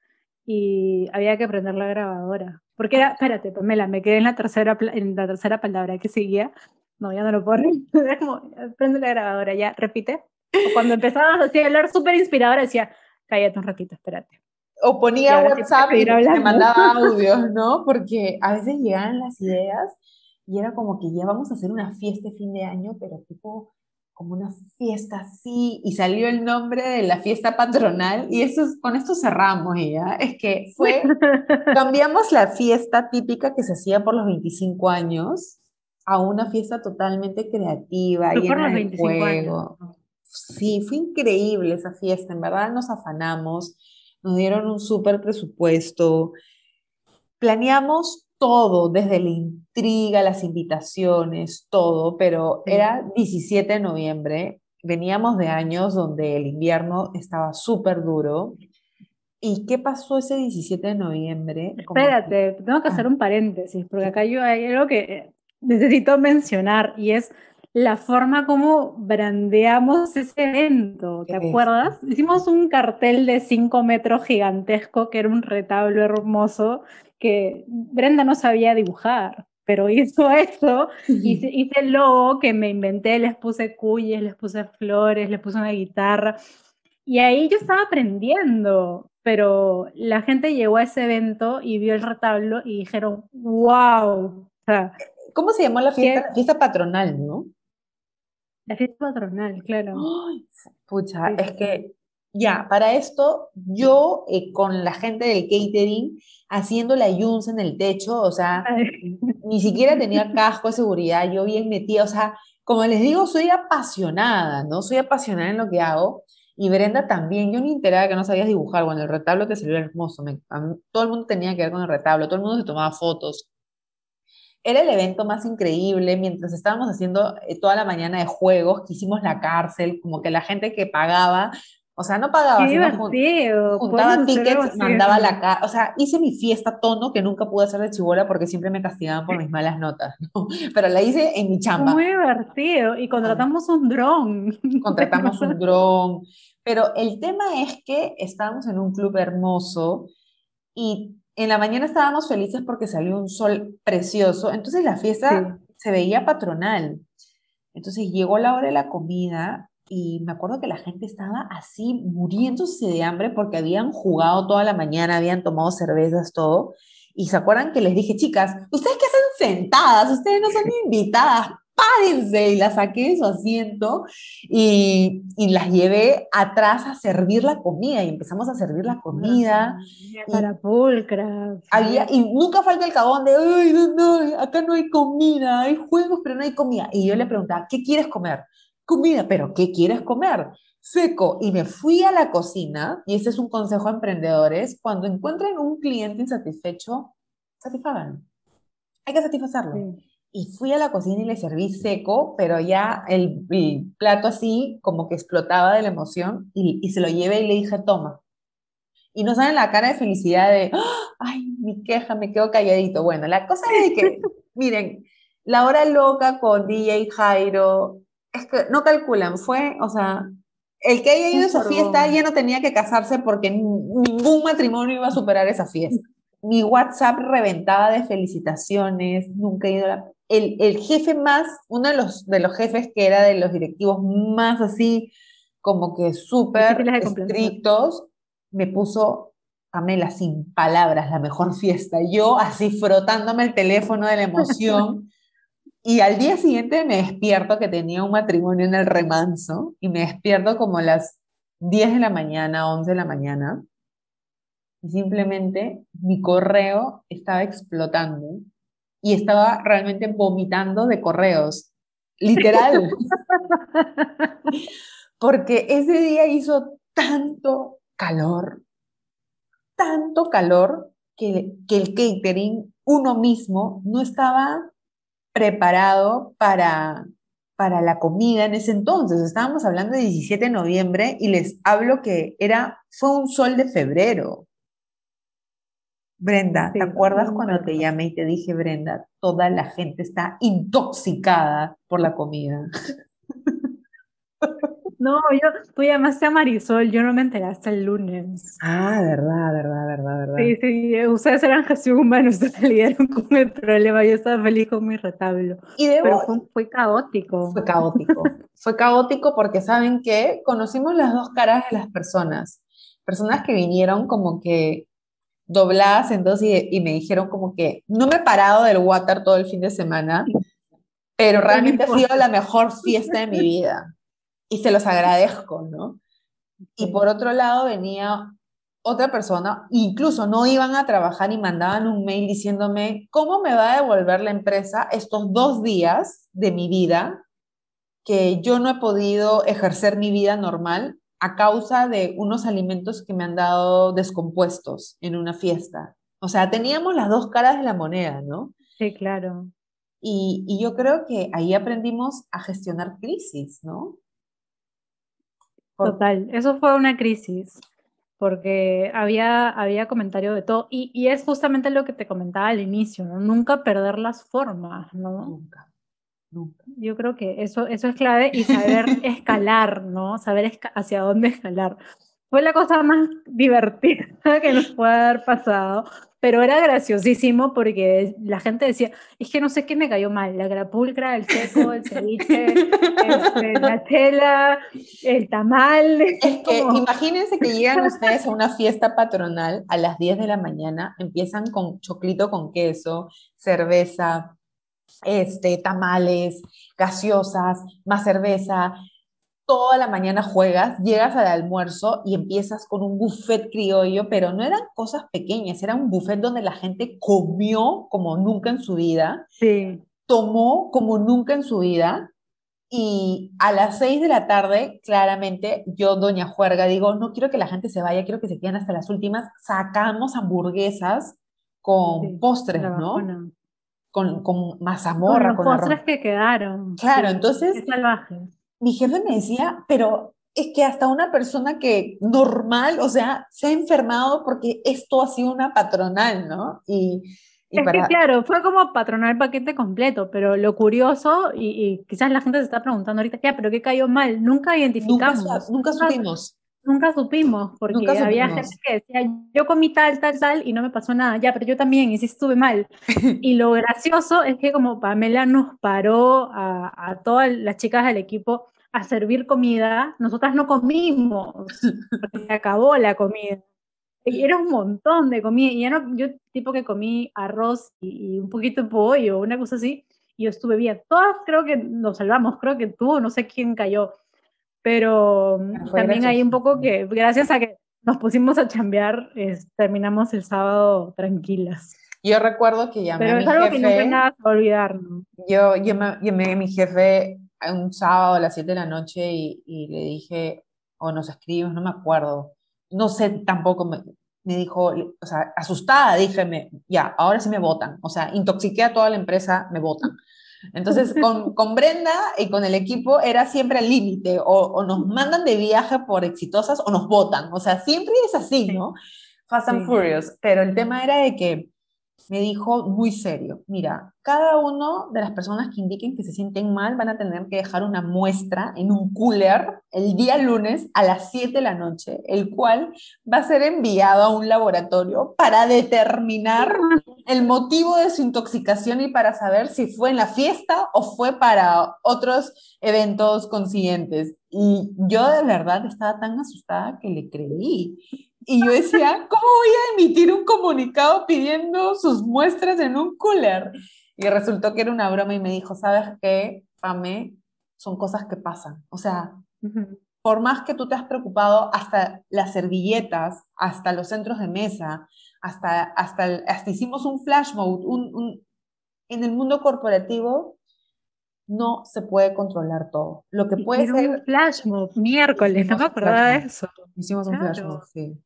y había que prender la grabadora. Porque era, espérate, Pamela, me quedé en la tercera, en la tercera palabra que seguía. No, ya no lo puedo Prende la grabadora, ya, repite. cuando empezabas así a hablar súper inspiradora, decía, cállate un ratito, espérate o ponía WhatsApp y me mandaba audios, ¿no? Porque a veces llegaban las ideas y era como que ya vamos a hacer una fiesta de fin de año, pero tipo como una fiesta así, y salió el nombre de la fiesta patronal, y eso, con esto cerramos ya, es que fue, cambiamos la fiesta típica que se hacía por los 25 años a una fiesta totalmente creativa, llena de juego. Sí, fue increíble esa fiesta, en verdad nos afanamos, nos dieron un súper presupuesto, planeamos todo, desde la intriga, las invitaciones, todo, pero era 17 de noviembre, veníamos de años donde el invierno estaba súper duro. ¿Y qué pasó ese 17 de noviembre? Espérate, tengo que hacer ah. un paréntesis, porque acá yo hay algo que necesito mencionar y es la forma como brandeamos ese evento, ¿te acuerdas? Hicimos un cartel de 5 metros gigantesco que era un retablo hermoso que Brenda no sabía dibujar, pero hizo eso, hice, hice el logo que me inventé, les puse cuyes, les puse flores, les puse una guitarra, y ahí yo estaba aprendiendo, pero la gente llegó a ese evento y vio el retablo y dijeron, wow. ¿Cómo se llamó la fiesta? Fiesta patronal, ¿no? La fiesta patronal, claro. pucha, es que ya, para esto, yo eh, con la gente del catering, haciendo la yuns en el techo, o sea, ni siquiera tenía casco de seguridad, yo bien metida, o sea, como les digo, soy apasionada, ¿no? Soy apasionada en lo que hago. Y Brenda también, yo ni enteraba que no sabías dibujar, bueno, el retablo te salió hermoso, todo el mundo tenía que ver con el retablo, todo el mundo se tomaba fotos era el evento más increíble mientras estábamos haciendo eh, toda la mañana de juegos, que hicimos la cárcel, como que la gente que pagaba, o sea, no pagaba, sino juntaba tickets, mandaba la cara, o sea, hice mi fiesta tono que nunca pude hacer de chibola porque siempre me castigaban por mis malas notas, ¿no? pero la hice en mi chamba. Muy divertido, y contratamos un dron. Contratamos un dron, pero el tema es que estábamos en un club hermoso y en la mañana estábamos felices porque salió un sol precioso, entonces la fiesta se veía patronal. Entonces llegó la hora de la comida y me acuerdo que la gente estaba así muriéndose de hambre porque habían jugado toda la mañana, habían tomado cervezas, todo. Y se acuerdan que les dije, chicas, ¿ustedes qué hacen sentadas? Ustedes no son invitadas, párense, y la saqué de su asiento y, y, las llevé atrás a servir la comida y empezamos a servir la comida. Para pulcras. Había, y nunca falta el cagón de, ay, no, no, acá no hay comida, hay juegos, pero no hay comida. Y yo le preguntaba, ¿qué quieres comer? Comida, pero ¿qué quieres comer? Seco. Y me fui a la cocina, y ese es un consejo a emprendedores, cuando encuentren un cliente insatisfecho, satisfagan. Hay que satisfacerlo y fui a la cocina y le serví seco, pero ya el, plato así como que explotaba de la emoción y, y, se lo llevé y le dije, toma. Y no saben la cara de felicidad de, ¡Ah! ay, mi queja, me quedo calladito. Bueno, la cosa es que, miren, la hora loca con DJ Jairo, es que no calculan, fue, o sea, el que haya ido a esa fiesta ya no tenía que casarse porque ningún matrimonio iba a superar esa fiesta. mi WhatsApp reventaba de felicitaciones, nunca he ido a el, el, jefe más, uno de los, de los jefes que era de los directivos más así, como que súper estrictos, me puso, Pamela, sin palabras, la mejor fiesta. Yo así frotándome el teléfono de la emoción. y al día siguiente me despierto que tenía un matrimonio en el remanso y me despierto como a las 10 de la mañana, 11 de la mañana y simplemente mi correo estaba explotando y estaba realmente vomitando de correos, literal. Porque ese día hizo tanto calor, tanto calor, que, que el catering, uno mismo, no estaba preparado para, para la comida en ese entonces. Estábamos hablando de 17 de noviembre y les hablo que era, fue un sol de febrero. Brenda, ¿te acuerdas cuando te llamé y te dije, Brenda, toda la gente está intoxicada por la comida? No, yo, tú llamaste a Marisol, yo no me enteré hasta el lunes. Ah, verdad, verdad, verdad, verdad. Sí, sí, ustedes eran gestión humana, ustedes lidiaron con el problema, yo estaba feliz con mi retablo. Y Pero fue, caótico. Fue caótico. fue caótico porque, ¿saben qué? Conocimos las dos caras de las personas. Personas que vinieron como que dobladas en dos y, me dijeron como que no me he parado del water todo el fin de semana, pero realmente ha sido la mejor fiesta de mi vida. Y se los agradezco, ¿no? Y por otro lado venía otra persona, incluso no iban a trabajar y mandaban un mail diciéndome, ¿cómo me va a devolver la empresa estos dos días de mi vida que yo no he podido ejercer mi vida normal a causa de unos alimentos que me han dado descompuestos en una fiesta. O sea, teníamos las dos caras de la moneda, ¿no? Sí, claro. Y, y yo creo que ahí aprendimos a gestionar crisis, ¿no? Total, eso fue una crisis, porque había, había comentario de todo, y, y, es justamente lo que te comentaba al inicio, ¿no? Nunca perder las formas, ¿no? Nunca. Yo creo que eso, eso es clave y saber escalar, ¿no? Saber hacia dónde escalar. Fue la cosa más divertida que nos puede haber pasado, pero era graciosísimo porque la gente decía, es que no sé qué me cayó mal, la grapulcra, el seco, el ceviche, este, la tela, el tamal. Es que imagínense que llegan ustedes a una fiesta patronal a las 10 de la mañana, empiezan con choclito con queso, cerveza, este, tamales, gaseosas, más cerveza, toda la mañana juegas, llegas al almuerzo y empiezas con un buffet criollo, pero no eran cosas pequeñas, era un buffet donde la gente comió como nunca en su vida, sí. tomó como nunca en su vida. Y a las seis de la tarde, claramente, yo, doña Juerga, digo, no quiero que la gente se vaya, quiero que se queden hasta las últimas. Sacamos hamburguesas con postres, ¿no? Con, con mazamorra. Con, con que quedaron. Claro, entonces. Qué Mi jefe me decía, pero es que hasta una persona que normal, o sea, se ha enfermado porque esto ha sido una patronal, ¿no? Y, es que claro, fue como patronal paquete completo, pero lo curioso, y, quizás la gente se está preguntando ahorita, ¿qué? ¿Pero qué cayó mal? Nunca identificamos. Nunca, nunca supimos nunca supimos, porque había gente que decía, yo comí tal, tal, tal y no me pasó nada, ya, pero yo también, y sí estuve mal. y lo gracioso es que como Pamela nos paró a, a, todas las chicas del equipo a servir comida, nosotras no comimos, porque se acabó la comida. Y era un montón de comida, y ya no, yo tipo que comí arroz y, y un poquito de pollo, una cosa así, y yo estuve bien. Todas creo que nos salvamos, creo que tú, no sé quién cayó pero también hay un poco que, gracias a que nos pusimos a chambear, terminamos el sábado tranquilas. Yo recuerdo que llamé Pero a mi es algo que nunca nada a olvidar, Yo llamé, a mi jefe un sábado a las 7 de la noche y, le dije, o nos escribimos, no me acuerdo. No sé tampoco, me, me dijo, o sea, asustada, dije, ya, ahora sí me votan. O sea, intoxiqué a toda la empresa, me votan. Entonces, con, con, Brenda y con el equipo era siempre al límite, o, nos mandan de viaje por exitosas o nos votan, o sea, siempre es así, ¿no? Fast and Furious, pero el tema era de que me dijo muy serio, mira, cada uno de las personas que indiquen que se sienten mal van a tener que dejar una muestra en un cooler el día lunes a las 7 de la noche, el cual va a ser enviado a un laboratorio para determinar el motivo de su intoxicación y para saber si fue en la fiesta o fue para otros eventos conscientes. Y yo de verdad estaba tan asustada que le creí. Y yo decía, ¿cómo voy a emitir un comunicado pidiendo sus muestras en un cooler? Y resultó que era una broma y me dijo, ¿sabes qué, Pame? Son cosas que pasan. O sea, por más que tú te has preocupado, hasta las servilletas, hasta los centros de mesa, hasta, hasta, hasta hicimos un flash mode, un, en el mundo corporativo no se puede controlar todo. Lo que puede ser... Un flash mode, miércoles, no me acordaba de eso. Hicimos un flash mode, sí.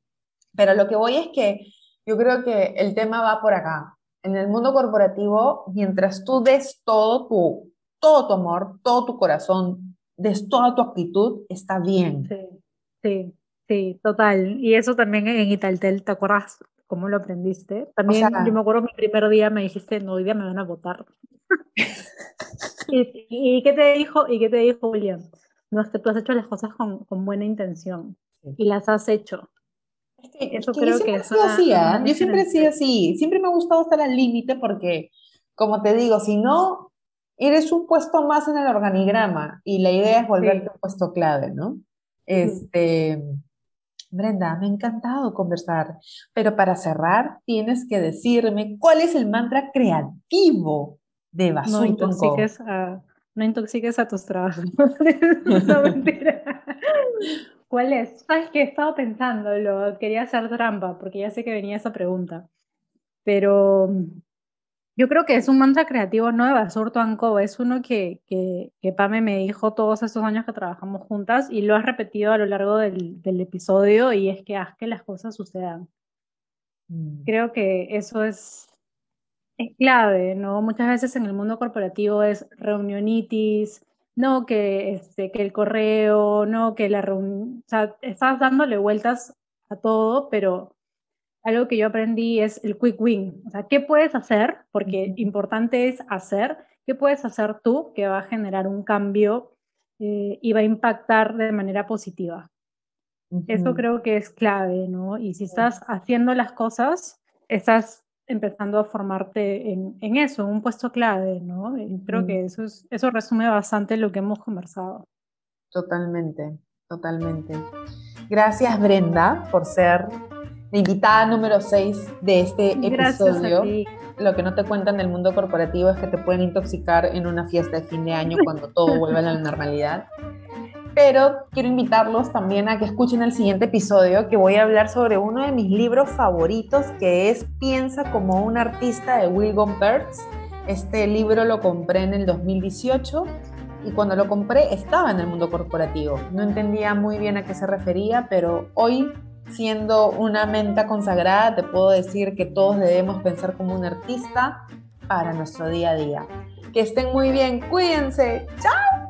Pero lo que voy es que yo creo que el tema va por acá. En el mundo corporativo, mientras tú des todo tu, todo tu amor, todo tu corazón, des toda tu actitud, está bien. Sí, sí, sí, total. Y eso también en Italtel, ¿te acuerdas cómo lo aprendiste? También yo me acuerdo mi primer día me dijiste, no, hoy día me van a votar. ¿Y, qué te dijo, ¿Y qué te dijo William? No, es que tú has hecho las cosas con, con buena intención y las has hecho. Eso creo que es así, ¿ah? Yo siempre he sido así, siempre me ha gustado estar al límite porque, como te digo, si no, eres un puesto más en el organigrama y la idea es volverte un puesto clave, ¿no? Este, Brenda, me ha encantado conversar, pero para cerrar tienes que decirme cuál es el mantra creativo de Basurto no intoxiques a, no intoxiques a tus trabajadores. no, mentira. ¿Cuál es? Sabes que he estado pensando, lo quería hacer trampa, porque ya sé que venía esa pregunta. Pero mm, yo creo que es un mantra creativo no de Basurto Anco, es uno que, que, que, Pame me dijo todos estos años que trabajamos juntas y lo has repetido a lo largo del, del episodio y es que haz que las cosas sucedan. Mm. Creo que eso es, es clave, ¿no? Muchas veces en el mundo corporativo es reunionitis, no que, este, que el correo, no que la reunión, o sea, estás dándole vueltas a todo, pero algo que yo aprendí es el quick win, o sea, ¿qué puedes hacer? Porque importante es hacer, ¿qué puedes hacer tú que va a generar un cambio eh, y va a impactar de manera positiva? Eso creo que es clave, ¿no? Y si estás haciendo las cosas, estás empezando a formarte en, en eso, en un puesto clave, ¿no? Y creo que eso, es, eso resume bastante lo que hemos conversado. Totalmente, totalmente. Gracias Brenda por ser la invitada número 6 de este episodio. Lo que no te cuentan del mundo corporativo es que te pueden intoxicar en una fiesta de fin de año cuando todo vuelva a la normalidad pero quiero invitarlos también a que escuchen el siguiente episodio que voy a hablar sobre uno de mis libros favoritos que es Piensa como un artista de Will Gompertz. Este libro lo compré en el 2018 y cuando lo compré estaba en el mundo corporativo. No entendía muy bien a qué se refería, pero hoy siendo una menta consagrada te puedo decir que todos debemos pensar como un artista para nuestro día a día. Que estén muy bien, cuídense. ¡Chao!